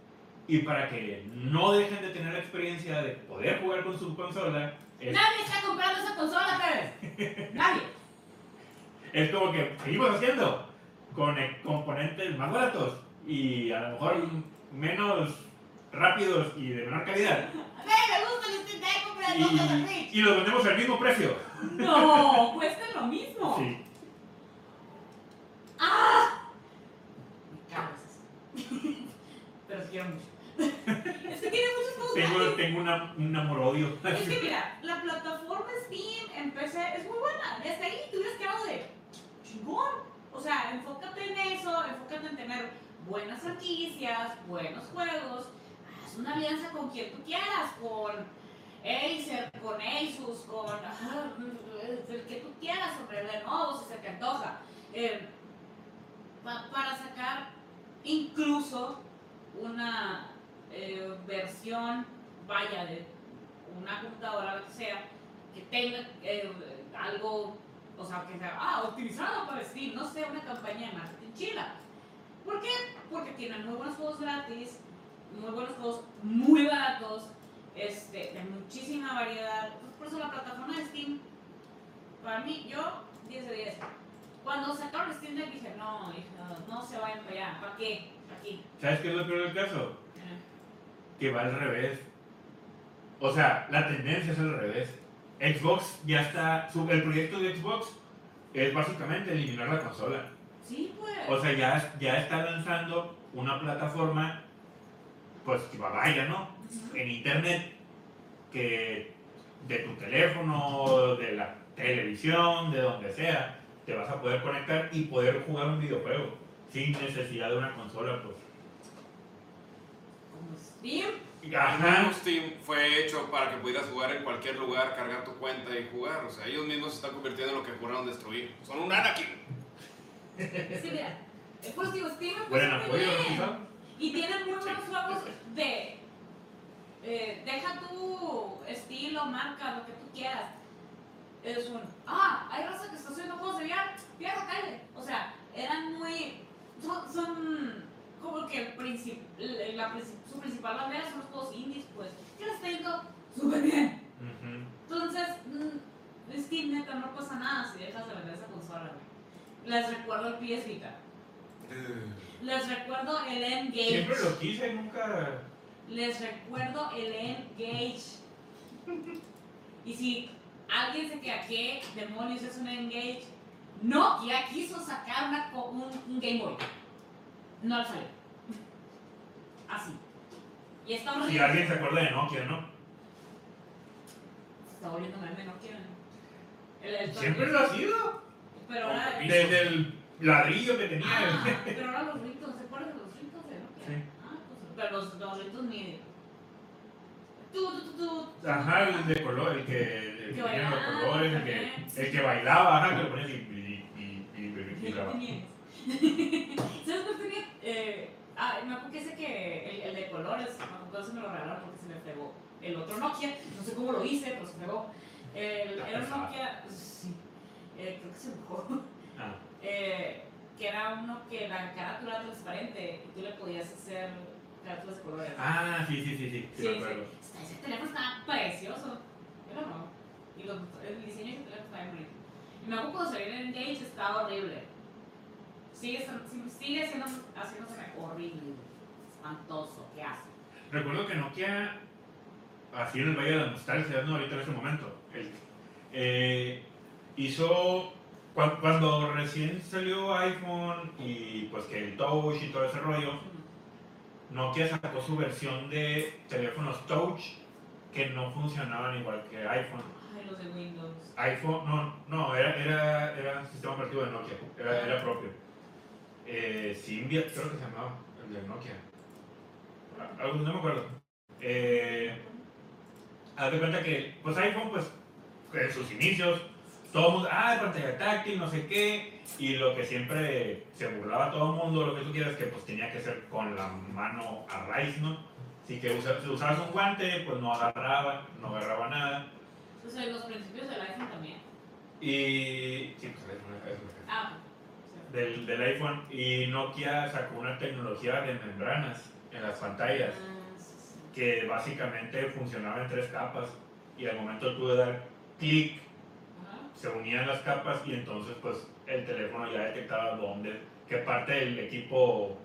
y para que no dejen de tener la experiencia de poder jugar con su consola, es, Nadie está comprando esa consola, Pérez. [laughs] Nadie. es como que seguimos haciendo con componentes más baratos y a lo mejor menos rápidos y de menor calidad. ¡Ay, me gusta el Steam Y, Switch! y los vendemos al mismo precio. No, cuesta lo mismo. Sí. ¡Ah! Me cago en eso. [laughs] Pero te quiero mucho. [laughs] es que tiene muchos juegos Tengo, gratis. tengo una, un amor-odio. Es que mira, la plataforma Steam en PC es muy buena. Desde ahí te hubieras quedado de chingón. O sea, enfócate en eso, enfócate en tener buenas franquicias, buenos juegos. Haz una alianza con quien tú quieras, con Acer, con Asus, con el que tú quieras, sobre Lenovo, si se te antoja. Eh, pa- para sacar incluso una eh, versión, vaya, de una computadora, lo que sea, que tenga eh, algo, o sea, que sea, ah, optimizado para Steam, no sé, una campaña de marketing chila. ¿Por qué? Porque tienen muy buenos juegos gratis, muy buenos juegos muy baratos, este, de muchísima variedad. Pues por eso la plataforma de Steam, para mí, yo, 10 de 10. Cuando sacaron Steam Deck dije, no, hija, no se vayan para allá, ¿para qué? Aquí. ¿Sabes qué es lo peor del caso? Que va al revés. O sea, la tendencia es al revés. Xbox ya está. el proyecto de Xbox es básicamente eliminar la consola. Sí, pues. O sea, ya, ya está lanzando una plataforma, pues vaya, ¿no? En internet, que de tu teléfono, de la televisión, de donde sea, te vas a poder conectar y poder jugar un videojuego sin necesidad de una consola, pues. Como Steam. Ajá. Steam fue hecho para que pudieras jugar en cualquier lugar, cargar tu cuenta y jugar. O sea, ellos mismos se están convirtiendo en lo que juraron destruir. Son un Anakin. Sí, mira. Es por digo, Steam Buen apoyo, ¿no? Y tienen buenos juegos de. eh, deja tu estilo, marca, lo que tú quieras. Es un. Ah, hay raza que está haciendo juegos de VR. VR, calle. O sea, eran muy. Son. son como que el princip- la, princip- su principal bandera son los juegos indies, pues. Que les yendo súper bien. Entonces, mm, Steam neta, no pasa nada si dejas de vender esa consola. Les recuerdo el PS Vita. Les recuerdo el N-Gage. Siempre lo quise, nunca. Les recuerdo el N-Gage. Y si alguien se queda, ¿qué demonios es un N-Gage? Nokia quiso sacar una co- un, un Game Boy. No le salió. Así. Y está Si alguien se acuerda de Nokia, ¿no? Se está volviendo meme Nokia. El, el Siempre lo ha sido. Pero ahora. Desde el ladrillo que tenía. Ah, pero ahora los ritos, ¿se acuerdan de los ritos de Nokia? Sí. Ah, pues, pero los, los ritos ni. Tú, tú, tú, tú. Ajá, el de color, el que, el que tenía los bailaba, colores, el que, el que bailaba, ajá, que lo ponías y, y, y, y, y. ¿Sabes cuál tenía? Eh, ah, me acuerdo que ese que. El, el de colores, me acuerdo que me lo regalaron porque se me fregó. El otro Nokia, no sé cómo lo hice, pero se fregó. El, era un Nokia. Sí, eh, creo que se mojó. Eh, que era uno que la carátula era transparente y tú le podías hacer carátulas de colores. Ah, sí, sí, sí, sí, sí, Sí, sí. Está- Ese teléfono está precioso. Pero no. Y los- el diseño de ese teléfono está bien bonito. Y me acuerdo cuando salió en Engage estaba horrible. Sigue, sigue siendo, haciéndose horrible. Espantoso. ¿Qué hace? Recuerdo que Nokia, así en el Valle de la Nostalgia, no ahorita en ese momento, el- eh, hizo, cuan- cuando, recién salió iPhone y pues que el Touch y todo ese rollo, Nokia sacó su versión de teléfonos Touch que no funcionaban igual que iPhone. Ay, los de Windows. iPhone, no, no, era, era, era sistema operativo de Nokia, era, era propio. Eh, Symbian, creo que se llamaba, el de Nokia. Algo- No me acuerdo. Eh, haz de cuenta que, pues iPhone, pues, en sus inicios, todo el mundo, ah, pantalla táctil, no sé qué, y lo que siempre se burlaba todo el mundo, lo que tú quieras, que pues tenía que ser con la mano a raíz, ¿no? Así que usa- si usabas un guante, pues no agarraba, no agarraba nada. O sea, los principios del iPhone también. Y. Sí, pues el iPhone es eso. Ah, sí. Del, del iPhone. Y Nokia sacó una tecnología de membranas en las pantallas Ah, sí, sí. que básicamente funcionaba en tres capas. Y al momento tú de dar clic. Se unían las capas y entonces, pues el teléfono ya detectaba dónde, qué parte del equipo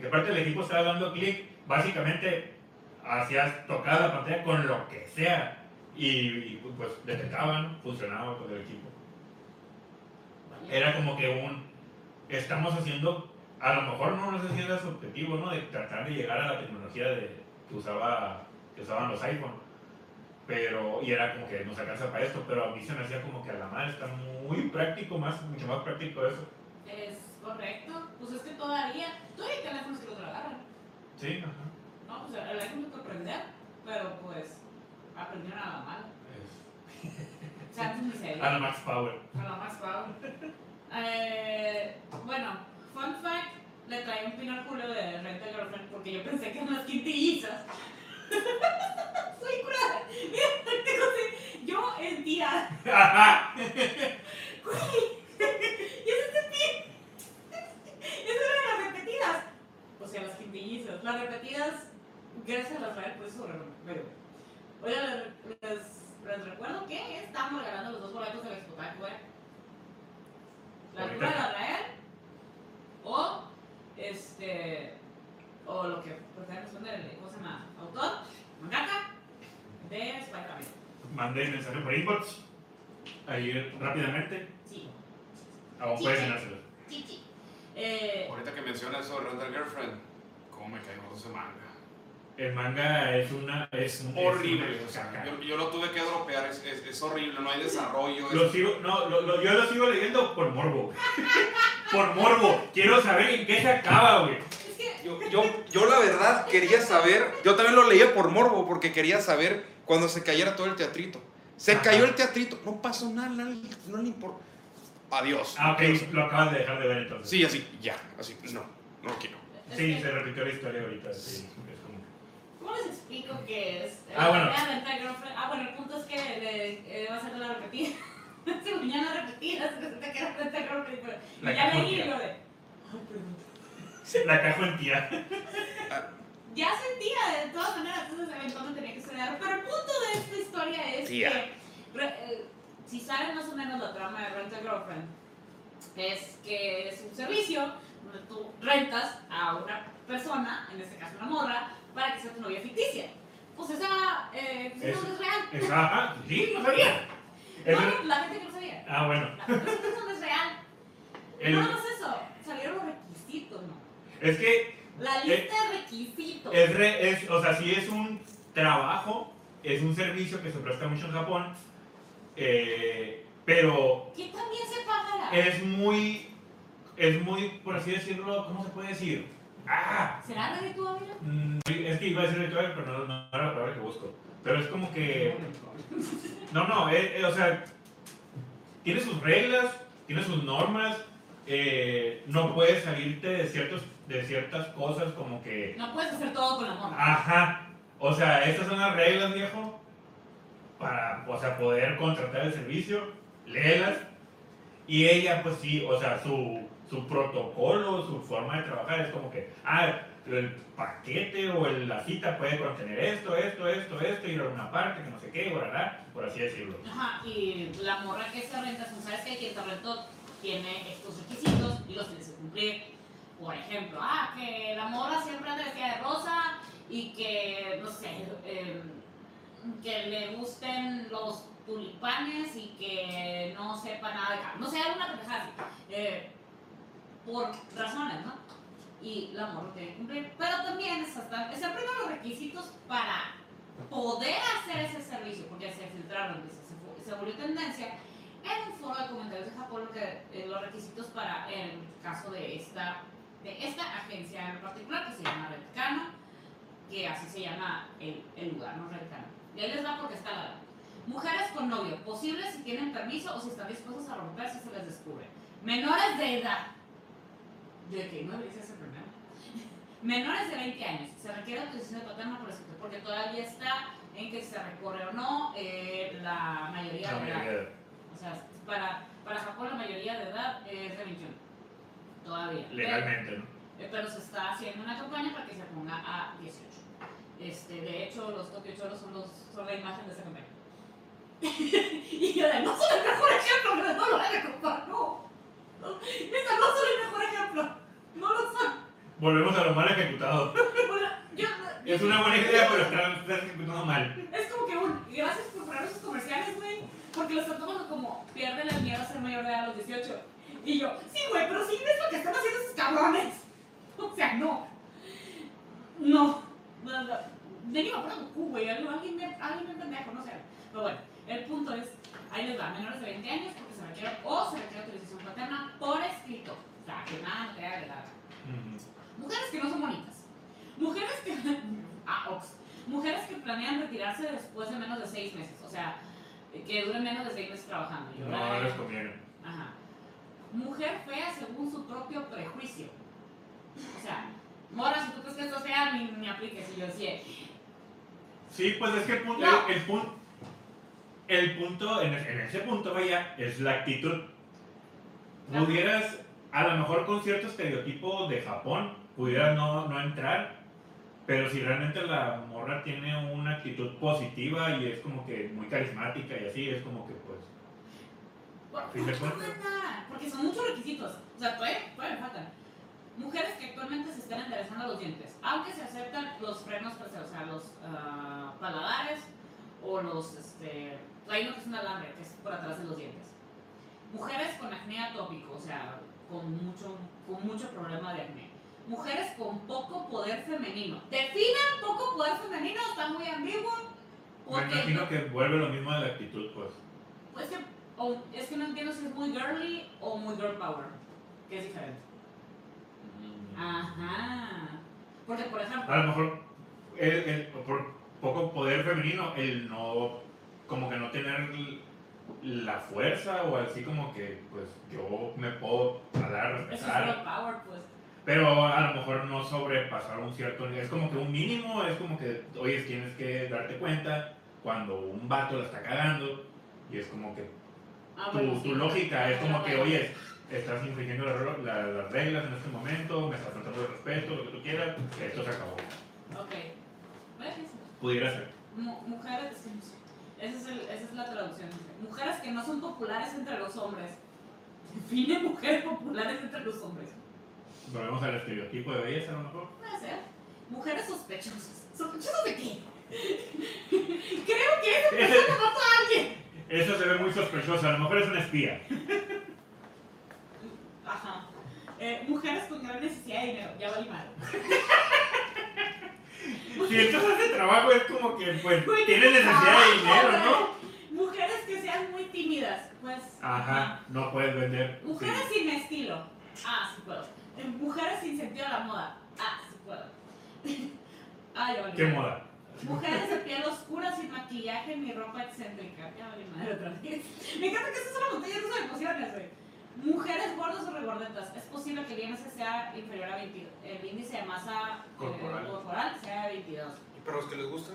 que aparte el equipo estaba dando clic, básicamente hacías tocar la pantalla con lo que sea y, y, pues detectaban, funcionaba con el equipo. Era como que un, estamos haciendo, a lo mejor no nos sé si era su objetivo, ¿no? De tratar de llegar a la tecnología de, que, usaba, que usaban los iPhone. Pero, y era como que nos alcanza para esto, pero a mí se me hacía como que a la madre está muy práctico, más, mucho más práctico eso. Es correcto. Pues es que todavía, todavía hay teléfonos que los agarran. Sí, ajá. No, o sea, el iPhone que aprender, pero pues aprendieron a la mala. Es- Samsung ni se A la Max Power. A la más Power. Eh, bueno, fun fact, le traí un pino al Julio de Renta Girlfriend porque yo pensé que eran las quintillizas. [laughs] Soy curada. Mira, tengo así- Yo en tía. [laughs] Güey, [laughs] ¿y es este pin? Esas eran las repetidas. O sea, las quintillizas. Las repetidas, gracias a Rafael, pues sobre pero Oye, les, les, recuerdo que estamos regalando los dos boletos del Expotac, güey. La altura de Israel o este o lo que prefieran responder, ¿cómo se llama? Autor, mangaka de Spider-Man. Mandé mensaje por inbox. Ahí rápidamente. Sí, Aún Sí, puedes sí. llenárselo. chichi. Eh, Ahorita que mencionas eso de Randall Girlfriend, ¿cómo me caigo ese manga? El manga es una. Es un, Horrible, es una o sea, yo, yo lo tuve que dropear, es, es, es horrible, no hay desarrollo. Lo sigo, no, lo- lo- yo lo sigo leyendo por morbo. [laughs] por morbo. Quiero saber en qué se acaba, güey. Que Yo, yo, yo la verdad quería saber, yo también lo leía por morbo, porque quería saber cuando se cayera todo el teatrito. Se Ajá. cayó el teatrito, no pasó nada, no, le- no le importa. Adiós. Ah, ok, lo acabas de dejar de ver entonces. Sí, así, ya, así, no, no lo quiero. Sí, se repitió la historia ahorita. Sí, es como. ¿Cómo les explico qué es? Ah, La bueno. Ah, bueno, el punto es que le, eh, va a ser la repetida. [laughs] Según ya la repetida, se te queda Renta Girlfriend. pero- ya leí lo de. La cajo en tía. Ya sentía de todas maneras, entonces eventualmente tenía que ceder. Pero el punto de esta historia es Tía. que, re- eh, si saben más o menos la trama de Rent a Girlfriend, es que es un servicio donde tú rentas a una persona, en este caso una morra, para que sea tu novia ficticia. Pues esa, eh, pues Es- no es real. Ajá, sí, no sabía. Es- No, la gente que no sabía. ah, bueno. La- no es real. El- No, no es eso. Salieron los requisitos, ¿no? Es que La lista de requisitos. es, re- es, o sea, sí es un trabajo, es un servicio que se presta mucho en Japón, eh, pero que también se pagará. es muy, es muy, por así decirlo, ¿cómo se puede decir? Ah, ¿Será redituable? mm, es que iba a decir ritual, pero no, no era la palabra que busco. Pero es como que, no, no, eh, eh, o sea, tiene sus reglas, tiene sus normas, eh, no puedes salirte de, ciertos, de ciertas cosas como que No puedes hacer todo con la morra. Ajá. O sea, estas son las reglas, viejo. Para, o sea, poder contratar el servicio, léelas. Y ella, pues sí, o sea, su, su protocolo, su forma de trabajar es como que, ah, el paquete o el- la cita puede contener esto, esto, esto, esto, ir a una parte, que no sé qué, ¿verdad? Por así decirlo. Ajá, y la morra que se renta, tú sabes que quien te rentó tiene estos requisitos y los tienes que cumplir. Por ejemplo, ah, que la morra siempre anda vestida de rosa y que, no sé, eh, que le gusten los tulipanes y que no sepa nada de carne. No sé, alguna pendejada así. Eh, por razones, ¿no? Y la morra tiene que cumplir. Pero también es hasta, se aprenden los requisitos para poder hacer ese servicio, porque se filtraron, se, se volvió tendencia en un foro de comentarios de Japón que, eh, los requisitos para el caso de esta, de esta agencia en particular que se llama Redcano, que así se llama el, el lugar, no Redcano. Y ahí les va porque está la Mujeres con novio, posible si tienen permiso o si están dispuestas a romper si se les descubre. Menores de edad. De que no dice ese primero. [laughs] Menores de 20 años. Se requiere autorización de paterna por escrito, porque todavía está en que se recorre o no eh, la mayoría La de edad. O sea, para, para Japón la mayoría de edad es de 21. Todavía. Legalmente, ¿no? Pero, eh, pero se está haciendo una campaña para que se ponga a 18. Este, de hecho, los Tokyo Choros son, los, son la imagen de esa campaña. [laughs] y yo no son el mejor ejemplo, pero no lo hagan, compa, no. no. Neta, no son el mejor ejemplo. No lo son. volvemos a lo mal ejecutado. [laughs] Bueno, yo, Es una buena idea, pero está, está ejecutando mal. Es como que un, gracias por poner esos comerciales, güey. Porque lo están tomando como pierden el miedo a ser mayor de edad a los 18. Y yo, sí, güey, pero sí ves lo que están haciendo esos cabrones. [laughs] O sea, no. No. No, no. De ni me acuerdo Goku, güey. Alguien me, alguien me pendejo, no sé. Pero bueno, el punto es, ahí les va, menores de 20 años porque se requiere o se requiere autorización paterna por escrito. O sea, que nada, no te agregada. Ujú. Mujeres que no son bonitas. Mujeres que. [laughs] Ah, ox. Mujeres que planean retirarse después de menos de seis meses. O sea, que duren menos de seis meses trabajando. Yo No la- les conviene. Ajá. Mujer fea según su propio prejuicio. O sea, Mora, si tú crees que esto es fea, ni, ni apliques. Y yo decía, Sí, pues es que el punto, No. el, el punto, el punto en, en ese punto, vaya, es la actitud. Pudieras, a lo mejor con cierto estereotipo de Japón, pudieras no, no entrar, pero si realmente la morra tiene una actitud positiva y es como que muy carismática y así, es como que pues... ¿por fin de por qué cuentas. manda? Porque son muchos requisitos. O sea, todavía, todavía me faltan. Mujeres que actualmente se están enderezando los dientes, aunque se aceptan los frenos traseros, o sea, los ah, paladares o los, este, hay uno que es un alambre, que es por atrás de los dientes. Mujeres con acné atópico, o sea, con mucho, con mucho problema de acné. Mujeres con poco poder femenino. Definan poco poder femenino, está muy ambiguo. Me imagino que vuelve lo mismo de la actitud, pues. pues que, o- es que no entiendo si es muy girly o muy girl power, que es diferente. Ajá. Porque, por ejemplo, A lo mejor, el, el- por poco poder femenino, el no, como que no tener la fuerza o así como que, pues, yo me puedo dar, eso es girl power, pues. pero a lo mejor no sobrepasar un cierto nivel. Es como que un mínimo, es como que, oye, tienes que darte cuenta cuando un vato la está cagando y es como que Ah, tu, bueno, tu sí. lógica es como que, oye, estás infringiendo la- la- las reglas en este momento, me estás faltando el respeto, lo que tú quieras, esto se acabó. Ok. Pudiera ser. Mu- mujeres. Esa es, el- esa es la traducción. Mujeres que no son populares entre los hombres. [laughs] Define mujeres populares entre los hombres. Volvemos al estereotipo de belleza, a lo mejor. Puede ser. Mujeres sospechosas. ¿Sospechosas de qué? [laughs] Creo que esa persona mató a alguien. Eso se ve muy sospechoso, a lo mejor es una espía. Ajá. Eh, mujeres con gran necesidad de dinero. Ya vale mal. Si esto hace trabajo es como que, pues, Güey, tienes necesidad de dinero, ¿no? Mujeres que sean muy tímidas. Pues. Ajá, no puedes vender. Mujeres sí. sin estilo. Ah, sí puedo. Eh, Mujeres sin sentido de la moda. Ah, sí puedo. [laughs] ah, ya vale ¿Qué moda? Mujeres de piel oscura, sin maquillaje ni ropa excéntrica. Ya vale madre otra vez. Me encanta que esta es una montaña rusa de emociones, güey. Mujeres gordas o regordetas. Es posible que el IMC sea inferior a 22. El índice de masa eh, Corporal. sea de 22. ¿Y para los que les gustan?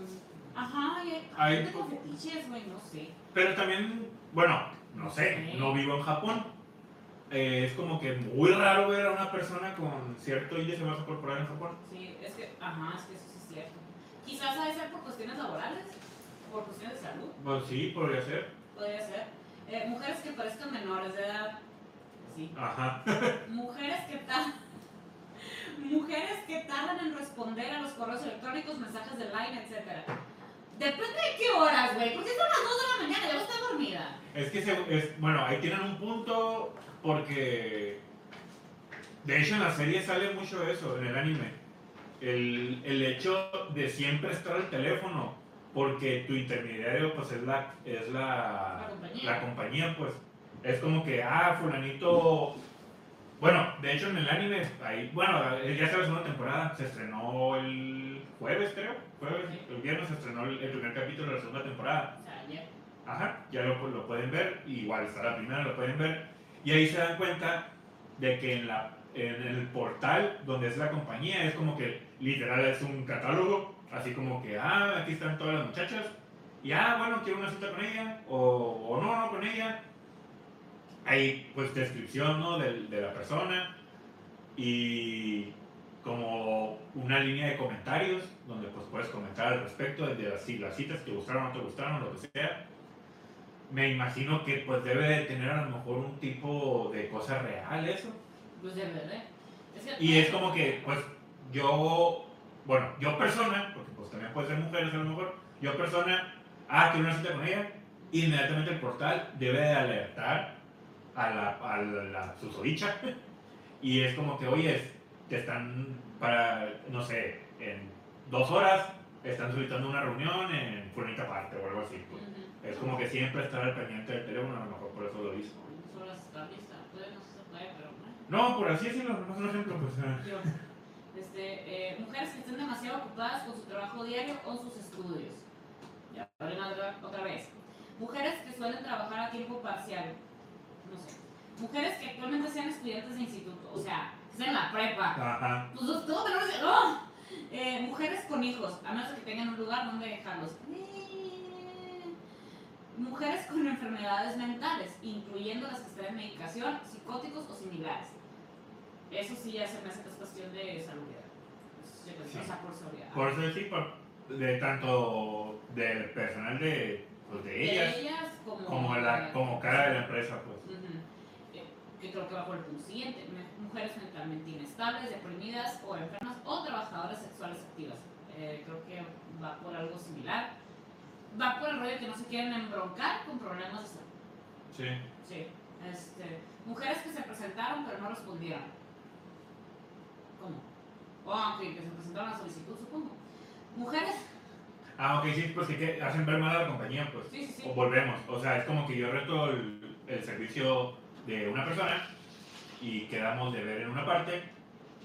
Ajá, y hay Hay- gente con fetiches, güey, no sé. Pero también, bueno, no sé, Sí. no vivo en Japón. Eh, es como que muy raro ver a una persona con cierto índice de masa corporal en Japón. Sí, es que, ajá, es que eso sí es cierto. Quizás ha de ser por cuestiones laborales, por cuestiones de salud, Pues sí, podría ser. podría ser. Eh, mujeres que parezcan menores de edad, sí. Ajá. Mujeres que tardan. Mujeres que tardan en responder a los correos electrónicos, mensajes de line, etc. Depende de qué horas, güey. Porque son las 2 de la mañana, ya estar dormida. Es que, se- es, bueno, ahí tienen un punto porque, de hecho, en la serie sale mucho eso, en el anime. El, el hecho de siempre estar al teléfono, porque tu intermediario, pues, es la, es La la, compañía. la compañía, pues. Es como que, ah, fulanito... Bueno, de hecho, en el anime, ahí, bueno, ya sabes, una temporada, se estrenó el jueves, creo. Jueves, el viernes se estrenó el, el primer capítulo de la segunda temporada. O sea, ayer. Ajá, ya lo, lo pueden ver, igual está la primera, lo pueden ver, y ahí se dan cuenta de que en, la, en el portal donde es la compañía es como que literal es un catálogo, así como que, ah, aquí están todas las muchachas, y ah, bueno, quiero una cita con ella, o, o no, no con ella. Hay pues descripción ¿no? de, de la persona y como una línea de comentarios donde pues puedes comentar al respecto de las, si las citas te gustaron o no te gustaron, lo que sea. Me imagino que pues debe de tener a lo mejor un tipo de cosa real eso. Pues de verdad. Es que- Y es como que pues yo, bueno, yo persona, porque pues también puede ser mujeres a lo mejor, yo persona, ah, quiero una cita con ella, inmediatamente el portal debe de alertar a la, a la, la susodicha [laughs] y es como que, oye, te están para, no sé, en dos horas están solicitando una reunión en fulanita parte o algo así. Pues. Es como que siempre estar al pendiente del teléfono, a lo mejor por eso lo hizo. No por así decirlo, nomás un ejemplo, pues. ah. Este, eh, mujeres que estén demasiado ocupadas con su trabajo diario o sus estudios. Ya, otra, otra vez. Mujeres que suelen trabajar a tiempo parcial. No sé. Mujeres que actualmente sean estudiantes de instituto. O sea, que estén en la prepa. Ajá. Pues todo tenemos que- ¡Oh! Eh, mujeres con hijos, a menos que tengan un lugar donde dejarlos. Eh, Mujeres con enfermedades mentales, incluyendo las que están en medicación, psicóticos o similares. Eso sí ya se me hace que es cuestión de que- Sí. O sea, por seguridad. Por eso decir, por- de tanto del personal de, pues, de ellas, como, como, la, como cara de la empresa, pues. Ujú. Eh, que creo que va por el punto siguiente. Mujeres mentalmente inestables, deprimidas o enfermas o trabajadoras sexuales activas. Eh, creo que va por algo similar. Va por el rollo que no se quieren embroncar con problemas de salud. Sí. Sí. Este, mujeres que se presentaron pero no respondieron. ¿Cómo? Oh, ok, que se presentaron la solicitud, supongo. Mujeres. Ah, ok, sí, pues que, que hacen ver mal a la compañía, pues. Sí, sí, sí. O volvemos. O sea, es como que yo rento el, el servicio de una persona y quedamos de ver en una parte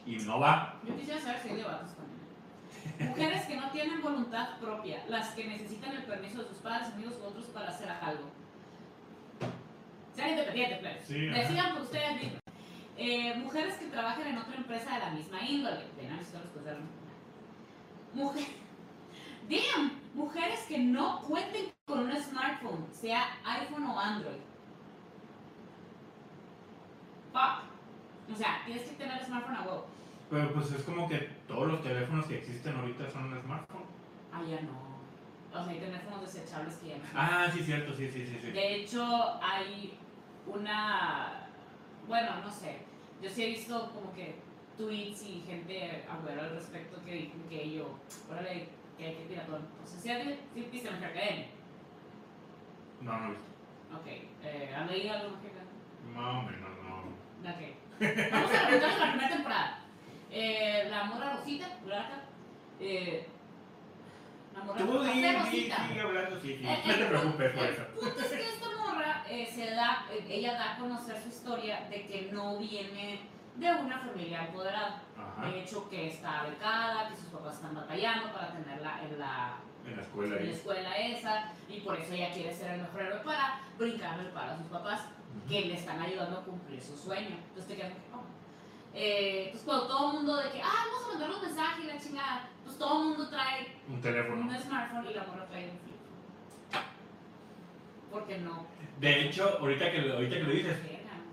y no va. Yo quisiera saber si hay debates con ella. Mujeres que no tienen voluntad propia, las que necesitan el permiso de sus padres, amigos u otros para hacer algo. Sean independientes, pues. Sí. Decidan por ustedes mismos. Eh, mujeres que trabajan en otra empresa de la misma índole. La- [laughs] Mujer. Damn, mujeres que no cuenten con un smartphone, sea iPhone o Android. Fuck. O sea, tienes que tener smartphone a huevo. Pero pues es como que todos los teléfonos que existen ahorita son un smartphone. Ah, ya no. O sea, hay teléfonos desechables que ya no. Ah, sí, cierto, sí, sí, sí. sí. De hecho, hay una. Bueno, no sé. Yo sí he visto como que tweets y gente abuela al respecto que dicen que yo. Órale, que hay que piratón. O sea, sí, sí viste nuestra academia. No, no he visto. Ok. Eh, ¿Han leído algo más que acá? Más o menos, no. Ok. Vamos a reventar la primera temporada. Eh, la morra Rosita, Blanca. Eh, Tú di, di, sigue hablando, sí, sí. No te preocupes por El eso. punto es que esta morra eh, se da, eh, ella da a conocer su historia de que no viene de una familia empoderada. Ajá. De hecho, que está becada, que sus papás están batallando para tenerla en la, En la escuela en la escuela esa y por eso ella quiere ser el mejor héroe para brincarle el paro a sus papás que le están ayudando a cumplir su sueño. Entonces te quedas oh. Eh, pues cuando todo el mundo de que, ah, vamos a mandar un mensaje y la chingada, pues todo el mundo trae Un teléfono. un smartphone y la morra trae un flip. Porque no. De hecho, ahorita que, ahorita que lo dices,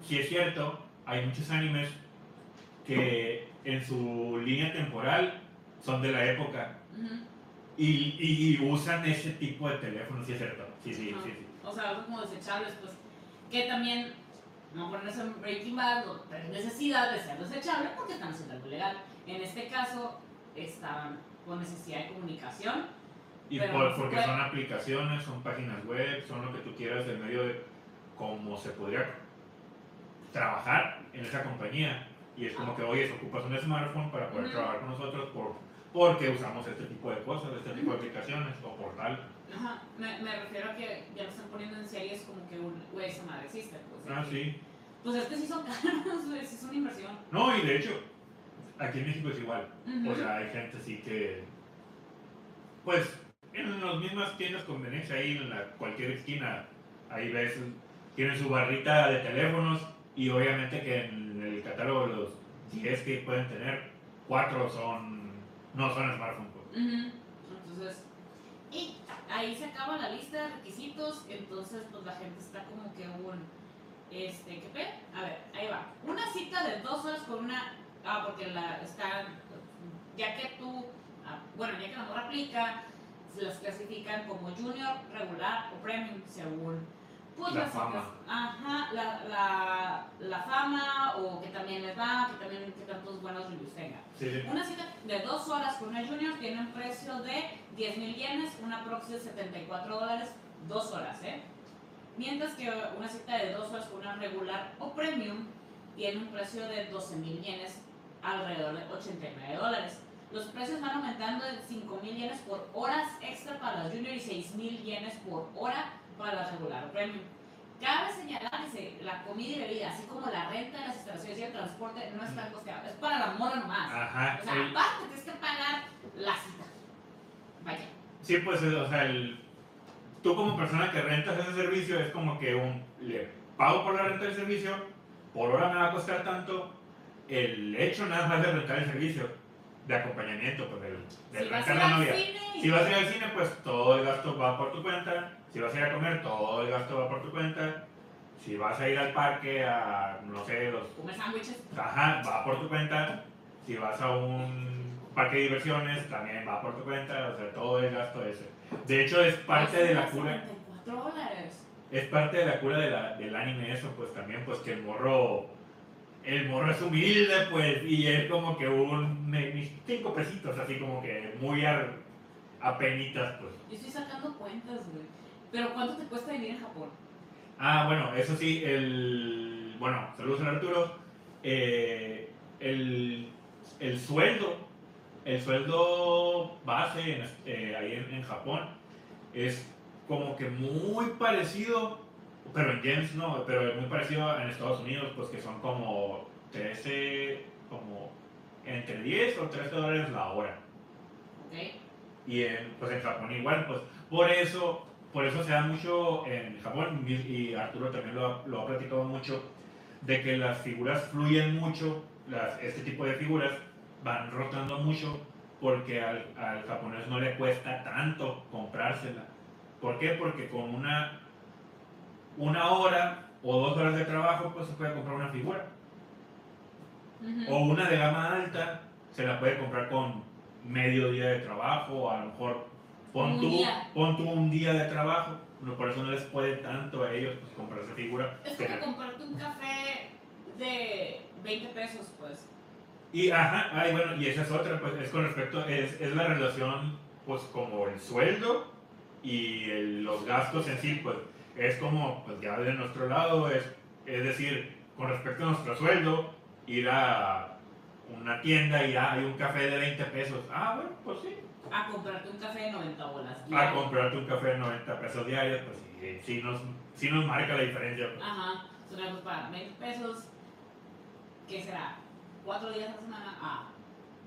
sí es cierto, hay muchos animes que en su línea temporal son de la época y, y- y usan ese tipo de teléfono, sí es cierto. Sí, sí, sí. sí. O sea, algo como desechables, pues. Que también, no ponerse en Breaking Bad, no tener necesidad de ser desechable porque están haciendo algo legal. En este caso, estaban con necesidad de comunicación. Y por- porque son aplicaciones, son páginas web, son lo que tú quieras en medio de cómo se podría trabajar en esa compañía. Y es como que, oye, ocupas un smartphone para poder Ujú. trabajar con nosotros por, porque usamos este tipo de cosas, este tipo de aplicaciones o portal. Ajá. Me, me refiero a que ya lo están poniendo en series como que un, güey, esa madre existe. Pues, Ah, sí. Pues es que [laughs] sí son caros, es una inversión. No, y de hecho, aquí en México es igual. O sea, hay gente así que, pues, en las mismas tiendas de conveniencia, ahí en la, cualquier esquina, ahí ves, tienen su barrita de teléfonos y obviamente que en el catálogo los 10 que pueden tener, 4 son, no son smartphones. pues. Entonces, y ahí se acaba la lista de requisitos, entonces pues la gente está como que un, este, ¿qué pe? A ver, ahí va. Una cita de dos horas con una, ah, porque la, están, ya que tú, ah, bueno, ya que la morra aplica, se las clasifican como junior, regular o premium, según Pues La fama. Ajá, la, la, la fama o que también les va, que también que tantos buenos reviews tenga. Sí. Una cita de dos horas con una junior tiene un precio de 10 mil yenes, una proxy de 74 dólares, dos horas, ¿eh? Mientras que una cita de dos horas con una regular o premium tiene un precio de 12 mil yenes, alrededor de 89 dólares. Los precios van aumentando de 5 mil yenes por horas extra para las junior y 6 mil yenes por hora para la regular o premium. Cabe señalar que la comida y bebida, así como la renta de las instalaciones y el transporte, no está costeado. Es para la morra nomás. Ajá. O sea, el- aparte tienes que pagar la cita. Vaya. Sí, pues, o sea, el, tú como persona que rentas ese servicio es como que un, le pago por la renta del servicio, por hora me va a costar tanto, el hecho nada más de rentar el servicio de acompañamiento, pues del, del Si rentar la novia. cine Si vas a ir al cine, pues todo el gasto va por tu cuenta. Si vas a ir a comer, todo el gasto va por tu cuenta. Si vas a ir al parque a, no sé, los comer sándwiches. Ajá, va por tu cuenta. Si vas a un parque de diversiones, también va por tu cuenta. O sea, todo el gasto ese. De hecho, es parte de la cura. 74 dólares. Es parte de la cura de la- del anime eso, pues también, pues que el morro. El morro es humilde, pues, y es como que un. mis cinco pesitos, así como que muy a, a penitas, pues. Yo estoy sacando cuentas, güey. Pero ¿cuánto te cuesta vivir en Japón? Ah, bueno, eso sí, el. Bueno, saludos a Arturo. Eh, el, el sueldo, el sueldo base en, eh, ahí en, en Japón es como que muy parecido, pero en yens no, pero es muy parecido en Estados Unidos, pues que son como 13, como entre 10 o 13 dólares la hora. ¿Ok? Y en, pues en Japón igual, pues por eso, por eso se da mucho en Japón, y Arturo también lo, ha- lo ha platicado mucho, de que las figuras fluyen mucho, las, este tipo de figuras van rotando mucho, porque al, al japonés no le cuesta tanto comprársela. ¿Por qué? Porque con una, una hora o dos horas de trabajo, pues se puede comprar una figura. Ujú. O una de gama alta se la puede comprar con medio día de trabajo, o a lo mejor pon tú, pon tú un día de trabajo. No, por eso no les puede tanto a ellos pues, comprar esa figura. Es Que- como comprarte un café de 20 pesos, pues. Y ajá, ay, bueno, y esa es otra, pues es con respecto, es, es la relación, pues como el sueldo y el- los gastos en sí, pues es como, pues ya de nuestro lado, es, es decir, con respecto a nuestro sueldo, ir a una tienda y ah, hay un café de 20 pesos. Ah, bueno, pues sí. A comprarte un café de 90 bolas. A comprarte un café de 90 pesos diarios, pues sí, sí nos, sí nos marca la diferencia. pues. Ajá. Pues, para 20 pesos, ¿qué será? ¿4 días a la semana? Ah,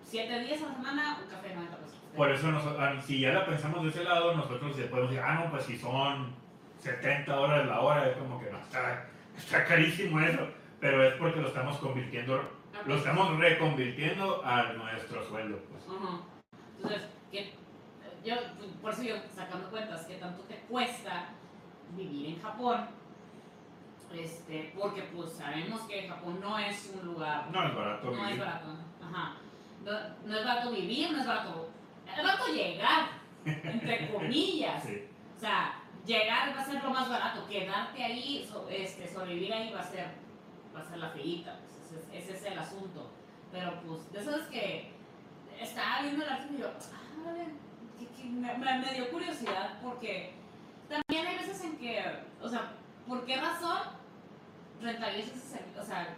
7 días a la semana, un café de 90 pesos. Por eso, nosotros, ah, si ya la pensamos de ese lado, nosotros podemos decir, ah, no, pues si son 70 dólares la hora, es como que no, está, está carísimo eso. Pero es porque lo estamos convirtiendo, lo estamos reconvirtiendo a nuestro sueldo. Pues. Entonces, ¿qué- yo, por eso yo sacando cuentas, ¿qué tanto te cuesta vivir en Japón? Este, porque pues sabemos que Japón no es un lugar, No es barato. no es barato, ajá. No, no es barato vivir, no es barato, es barato llegar, entre [laughs] comillas. Sí. O sea, llegar va a ser lo más barato, quedarte ahí, este, sobrevivir ahí va a ser, va a ser la feita, pues, ese, es- el asunto. Pero pues, de eso es que estaba viendo el artículo y yo, ah, que- me, dio curiosidad porque también hay veces en que, o sea, ¿por qué razón rentarías ese servicio? O sea,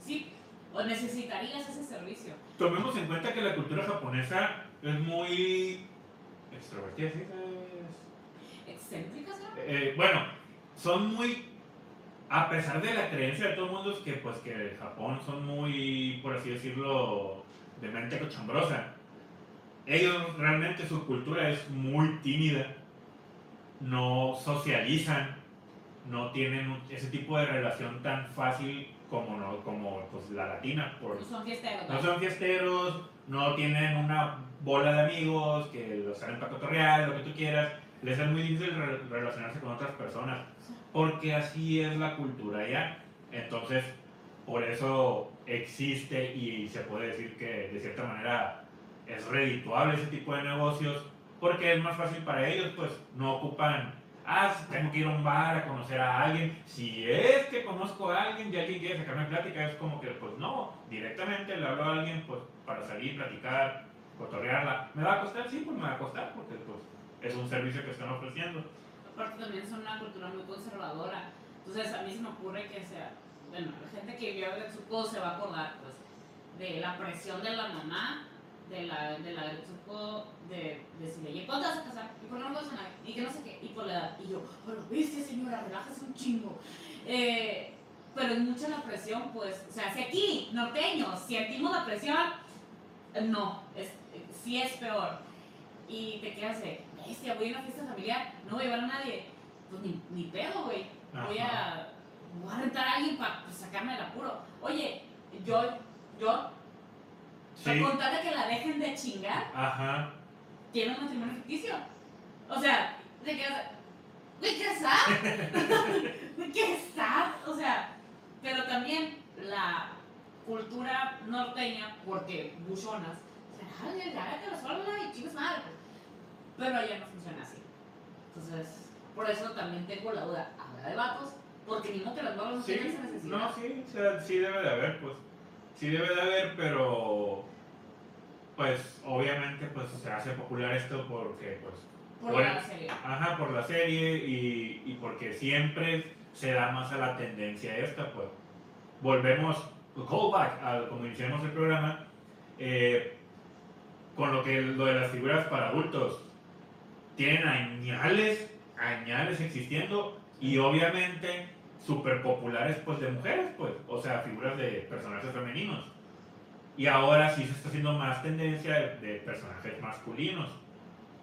sí, o necesitarías ese servicio. Tomemos en cuenta que la cultura japonesa es muy extrovertida, ¿sí? Es- ¿Excéntricas, no? Eh, bueno, son muy, a pesar de la creencia de todo el mundo, es que pues que Japón son muy, por así decirlo, de mente cochambrosa. Ellos realmente su cultura es muy tímida, no socializan, no tienen ese tipo de relación tan fácil como, no, como pues, la latina, por, No son fiesteros, no ¿no? son fiesteros, no tienen una bola de amigos que los salen para cotorrear, lo que tú quieras. Les es muy difícil re- relacionarse con otras personas, porque así es la cultura ya. Entonces, por eso existe y se puede decir que de cierta manera es redituable ese tipo de negocios, porque es más fácil para ellos, pues no ocupan ah, tengo que ir a un bar a conocer a alguien. Si es que conozco a alguien y alguien quiere sacarme plática, es como que, pues no, directamente le hablo a alguien pues para salir, platicar, cotorrearla. ¿Me va a costar? Sí, pues me va a costar porque pues es un servicio que están ofreciendo. Aparte también son una cultura muy conservadora. Entonces a mí se me ocurre que sea, bueno, la gente que vio a Getsuko se va a acordar pues de la presión de la mamá, de la, de la Getsuko, de decirle, ¿y cuándo vas a casar? ¿Y por qué no vas a? Y que no sé qué, y por la edad. Y yo, pero viste señora, relájese un chingo. Eh, pero es mucha la presión, pues, o sea, si aquí, norteños, sentimos la presión, no, es, es peor. Y te quedas de, bestia, voy a una fiesta familiar, no voy a llevar a nadie. Pues ni, ni pedo, güey. Voy a, voy a rentar a alguien para sacarme del apuro. Oye, yo, yo, Sí. contarle que la dejen de chingar, Ajá. tiene un matrimonio ficticio. O sea, te quedas, güey, ¿qué sad? ¿qué sad? O sea, pero también la cultura norteña, porque buchonas, o sea, dale, dale, la sola y chingas madre. Pero allá no funciona así. Entonces, por eso también tengo la duda, ¿habrá de vatos? Porque ni modo que las morras no Sí, tienen esa necesidad. no, sí, o sea, sí debe de haber, pues. Sí debe de haber, pero pues obviamente pues se hace popular esto porque pues por la serie. ajá por la serie y, y porque siempre se da más a la tendencia esta pues volvemos callback a como iniciamos el programa eh, con lo que lo de las figuras para adultos tienen añales añales existiendo y obviamente súper populares pues de mujeres pues o sea figuras de personajes femeninos y ahora sí se está haciendo más tendencia de, de personajes masculinos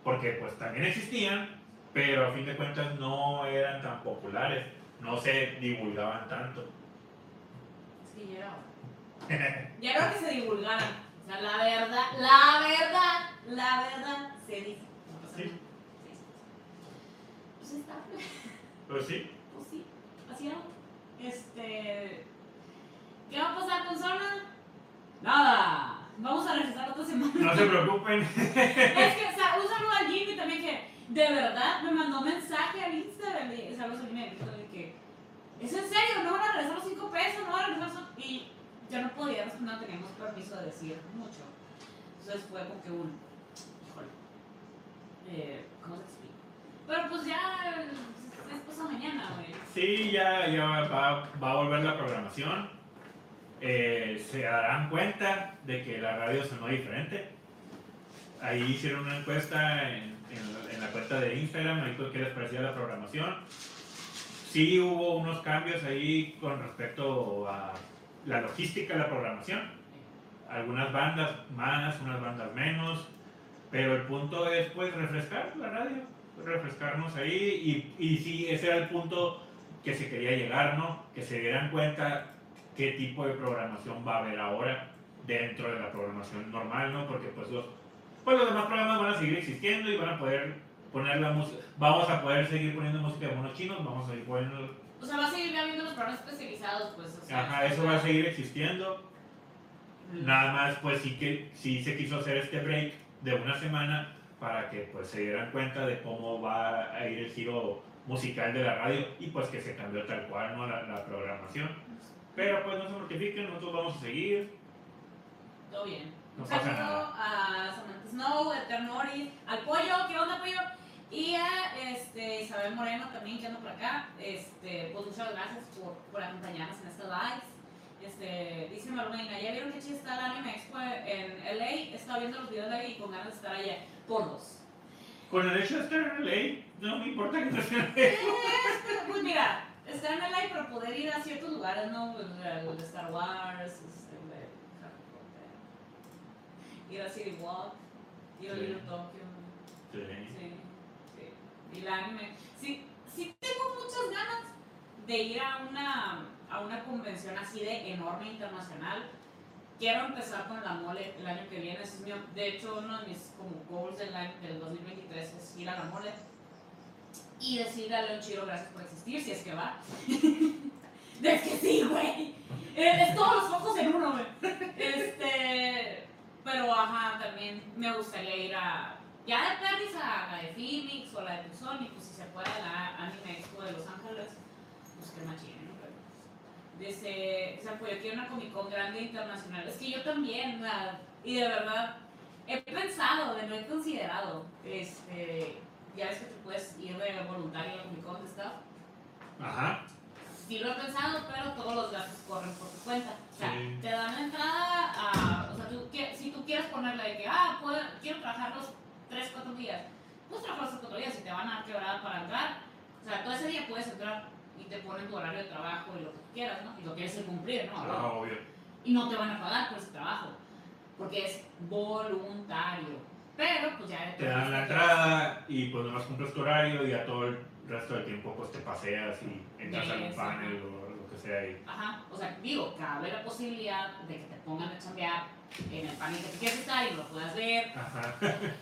porque pues también existían pero a fin de cuentas no eran tan populares no se divulgaban tanto que ya era. [laughs] Ya era que se divulgaran. O sea, la verdad, la verdad, la verdad se dice. Sí. Sí, sí, sí. Pues está, pues sí pues sí, así era. Este. ¿Qué va a pasar con Zona? Nada. Vamos a regresar otra semana. no se preocupen Es que, o sea, un saludo al Jimmy también que de verdad me mandó mensaje al Instagram. Y, saludos al Jimmy de que, ¿es en serio? ¿No van a regresar los 5 pesos? ¿No van a regresar los-?" Y yo no podía responder, no teníamos permiso de decir mucho. Entonces fue como que un, híjole, eh, ¿cómo se explica? Pero pues ya es, pasado mañana, güey. Sí, ya, ya va, va a volver la programación. Eh, se darán cuenta de que la radio sonó diferente. Ahí hicieron una encuesta en, en la, en la cuenta de Instagram, ahí qué les parecía la programación. Sí hubo unos cambios ahí con respecto a la logística de la programación. Algunas bandas más, unas bandas menos, pero el punto es pues refrescar la radio, refrescarnos ahí y, y sí, ese era el punto que se quería llegar, ¿no? Que se dieran cuenta qué tipo de programación va a haber ahora dentro de la programación normal, ¿no? Porque pues los, pues los demás programas van a seguir existiendo y van a poder poner la música, vamos a poder seguir poniendo música de monos chinos, vamos a seguir poniendo, O sea, va a seguir habiendo los programas especializados, pues. O sea, ajá, eso va a seguir existiendo, nada más pues sí que sí se quiso hacer este break de una semana para que pues se dieran cuenta de cómo va a ir el giro musical de la radio y pues que se cambió tal cual, ¿no? La, la programación. Pero pues no se mortifiquen, nosotros vamos a seguir. Todo bien. No Un saludo nada. a Samantha Snow, Eternoris, al pollo, ¿qué onda pollo? Y a este, Isabel Moreno también que anda por acá. Este, pues muchas gracias por, por acompañarnos en este live. Este, dice Marlene, ¿ya vieron que chiste está el Anime Expo en LA? Estaba viendo los videos de ahí y con ganas de estar allá. Por dos. Con el hecho de estar en LA, no me importa que no esté en LA. Pues mira, estar en LA pero poder ir a ciertos lugares, ¿no? Pues, El de Star Wars, este, el de Harry Potter, ir a City Walk, ir a Sí. Little Tokyo. Sí. Sí, sí. Y anime. Sí, sí tengo muchas ganas de ir a una, a una convención así de enorme internacional. Quiero empezar con la mole el año que viene. es mi- de hecho, uno de mis como goals del, año, del 2023 es ir a la mole. Y decirle a León Chiro gracias por existir, si es que va. [laughs] es que sí, güey. Eh, Es todos los focos en uno, güey. Este. Pero ajá, también me gustaría ir a. Ya de Perris a la de Phoenix o la de Tucson, y pues si se puede la Anime Expo de Los Ángeles, pues machín, ¿no? Dice, o sea, pues yo quiero una Comic Con grande internacional. Es que yo también, la- y de verdad, he pensado, de no he considerado, este, ya ves que te puedes ir de voluntario a la Comic Con staff. Ajá. Sí lo he pensado, pero todos los gastos corren por tu cuenta. O sea, Sí. te dan la entrada a... O sea, tú, si tú quieres ponerle de que, ah, puedo- quiero trabajar los 3, 4 días, pues trabajas los 4 días y te van a dar quebrada para entrar. O sea, todo ese día puedes entrar y te ponen tu horario de trabajo y lo que tú quieras, ¿no? Y lo quieres cumplir, ¿no? Ah, obvio. Y no te van a pagar por ese trabajo, porque es voluntario. Pero, pues ya... Te dan la entrada y pues nomás cumples tu horario y a todo el resto del tiempo pues te paseas y entras a un Yes, panel o lo que sea ahí. Ajá, o sea, digo, cabe la posibilidad de que te pongan a chambear en el panel que tú quieres estar y lo puedas ver. Ajá. [laughs]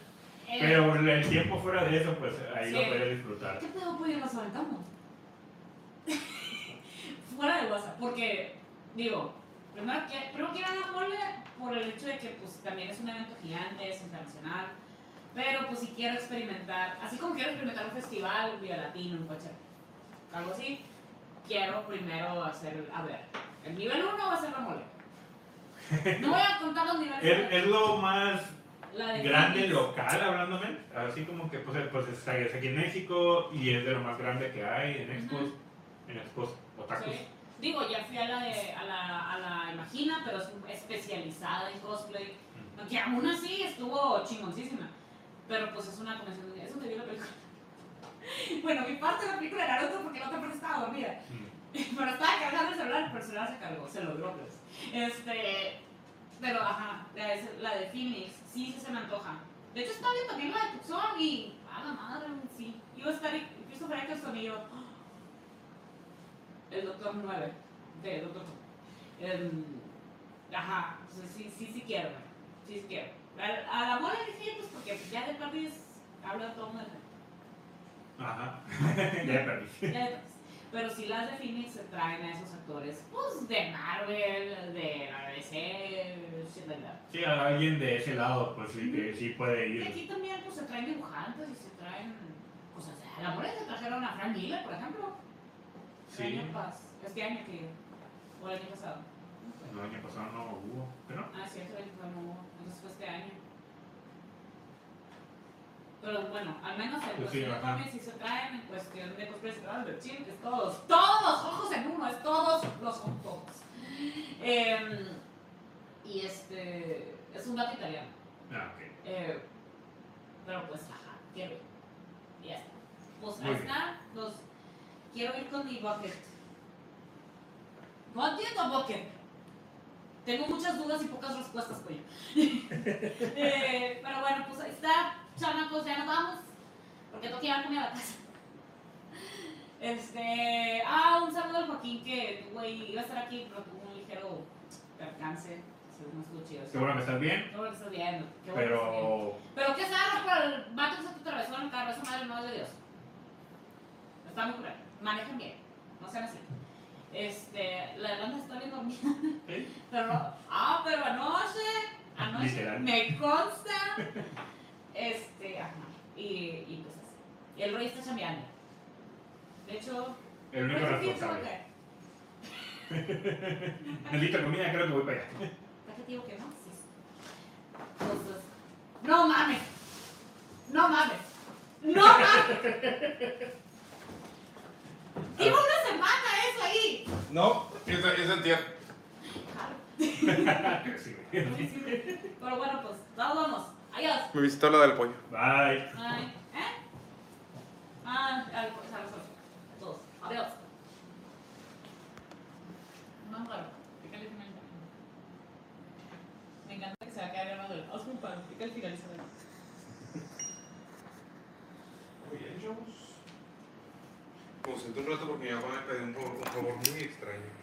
Eh, Pero el tiempo fuera de eso, pues ahí lo puedes disfrutar. ¿Qué pedo pues nos aventamos? Fuera de WhatsApp, porque, digo, primero, que, primero quiero dar mole por el hecho de que pues también es un evento gigante, es internacional, pero pues si quiero experimentar, así como quiero experimentar un festival, Viva Latino, un Coachella, algo así, quiero primero hacer, a ver, el nivel 1 va a ser la mole. No voy a contar los niveles. [laughs] Es, es lo más grande local, hablándome. Así como que pues, pues está es aquí en México y es de lo más grande que hay en expos, Ujú. en expos otakus. Sí. Digo, ya fui a la, de, a la, a la Imagina, pero es especializada en cosplay. Mm. Que aún así estuvo chingoncísima. Pero pues es una convención. de- Eso te vi la película. [laughs] Bueno, mi parte de la película era Naruto porque la otra parte estaba dormida. Mm. [laughs] Pero estaba cargando el celular, pero el celular se cargó, se logró pues. Este. Pero ajá, la de, la de Phoenix, sí, sí se me antoja. De hecho, está bien también la de Tucson y. A la madre, sí. Iba a estar Christopher Eccleston y yo. El Doctor 9 de Doctor. Em, ajá, o sea, sí, sí, sí quiero, güey. Sí, sí quiero. A, a la mole dije, pues porque ya de París habla todo el mundo. Ajá. [laughs] ya de París. Pero si las de Phoenix se traen a esos actores, pues de Marvel, de la DC, like that. Sí, a alguien de ese lado, pues sí, que sí puede Y ir. aquí también pues se traen dibujantes y se traen cosas. a la mole se trajeron a Frank Miller, por ejemplo. El Sí. año pas- este año que, o el año pasado. El año pasado no hubo, pero no. Ah, cierto, el año pasado no hubo. Entonces fue este año. Pero bueno, al menos en Pues sí, cuestión de ajá. cómics sí se traen, en cuestión de cosplay se traen de chill, es todos, todos los ojos en uno, es todos los ojos. Em, y este, es un gato italiano. Ah, ok. Eh, pero pues, ajá, ir. Y ya está. Pues ahí bien. está, los, quiero ir con mi bucket. ¿Bucket o bucket? Tengo muchas dudas y pocas respuestas, pollo. [laughs] Eh, pero bueno, pues ahí está, chamacos, ya nos vamos. Porque tengo que llevar comida a la casa. Este, ah, un saludo al Joaquín que, güey, iba a estar aquí, pero tuvo un ligero percance. Según estuvo chido. Seguro que estás bien, Qué bueno que estás viendo. Qué bueno que estás viendo. pero Pero qué sabes por el vato que se te atravesó en el carro, esa madre no es de Dios. Está muy cruel. Manejen bien, no sean así. Este, la Irlanda está bien dormida. ¿sí? [laughs] Pero, ah, pero anoche, anoche, Literal. me consta. Este, ajá. Y, y pues así. Y el rey está chambeando. De hecho, el único ¿cuánto tiempo responsable. Necesito [laughs] comida, creo que voy para allá. ¿Para qué te digo que no? Sí. Entonces, no mames. No mames. No mames. Lleva una semana eso ahí. No, es. Sí, güey. Pero bueno, pues, todos vamos. Adiós. Me visitó la del pollo. Bye. Ay, ¿eh? Ah, al, a todos. Adiós. No, claro. Pícale final. Me encanta que se va a quedar grabado el Hazme un pan. Pica el finalizador. Muy bien, Como siento un rato porque mi mamá me un un favor muy extraño.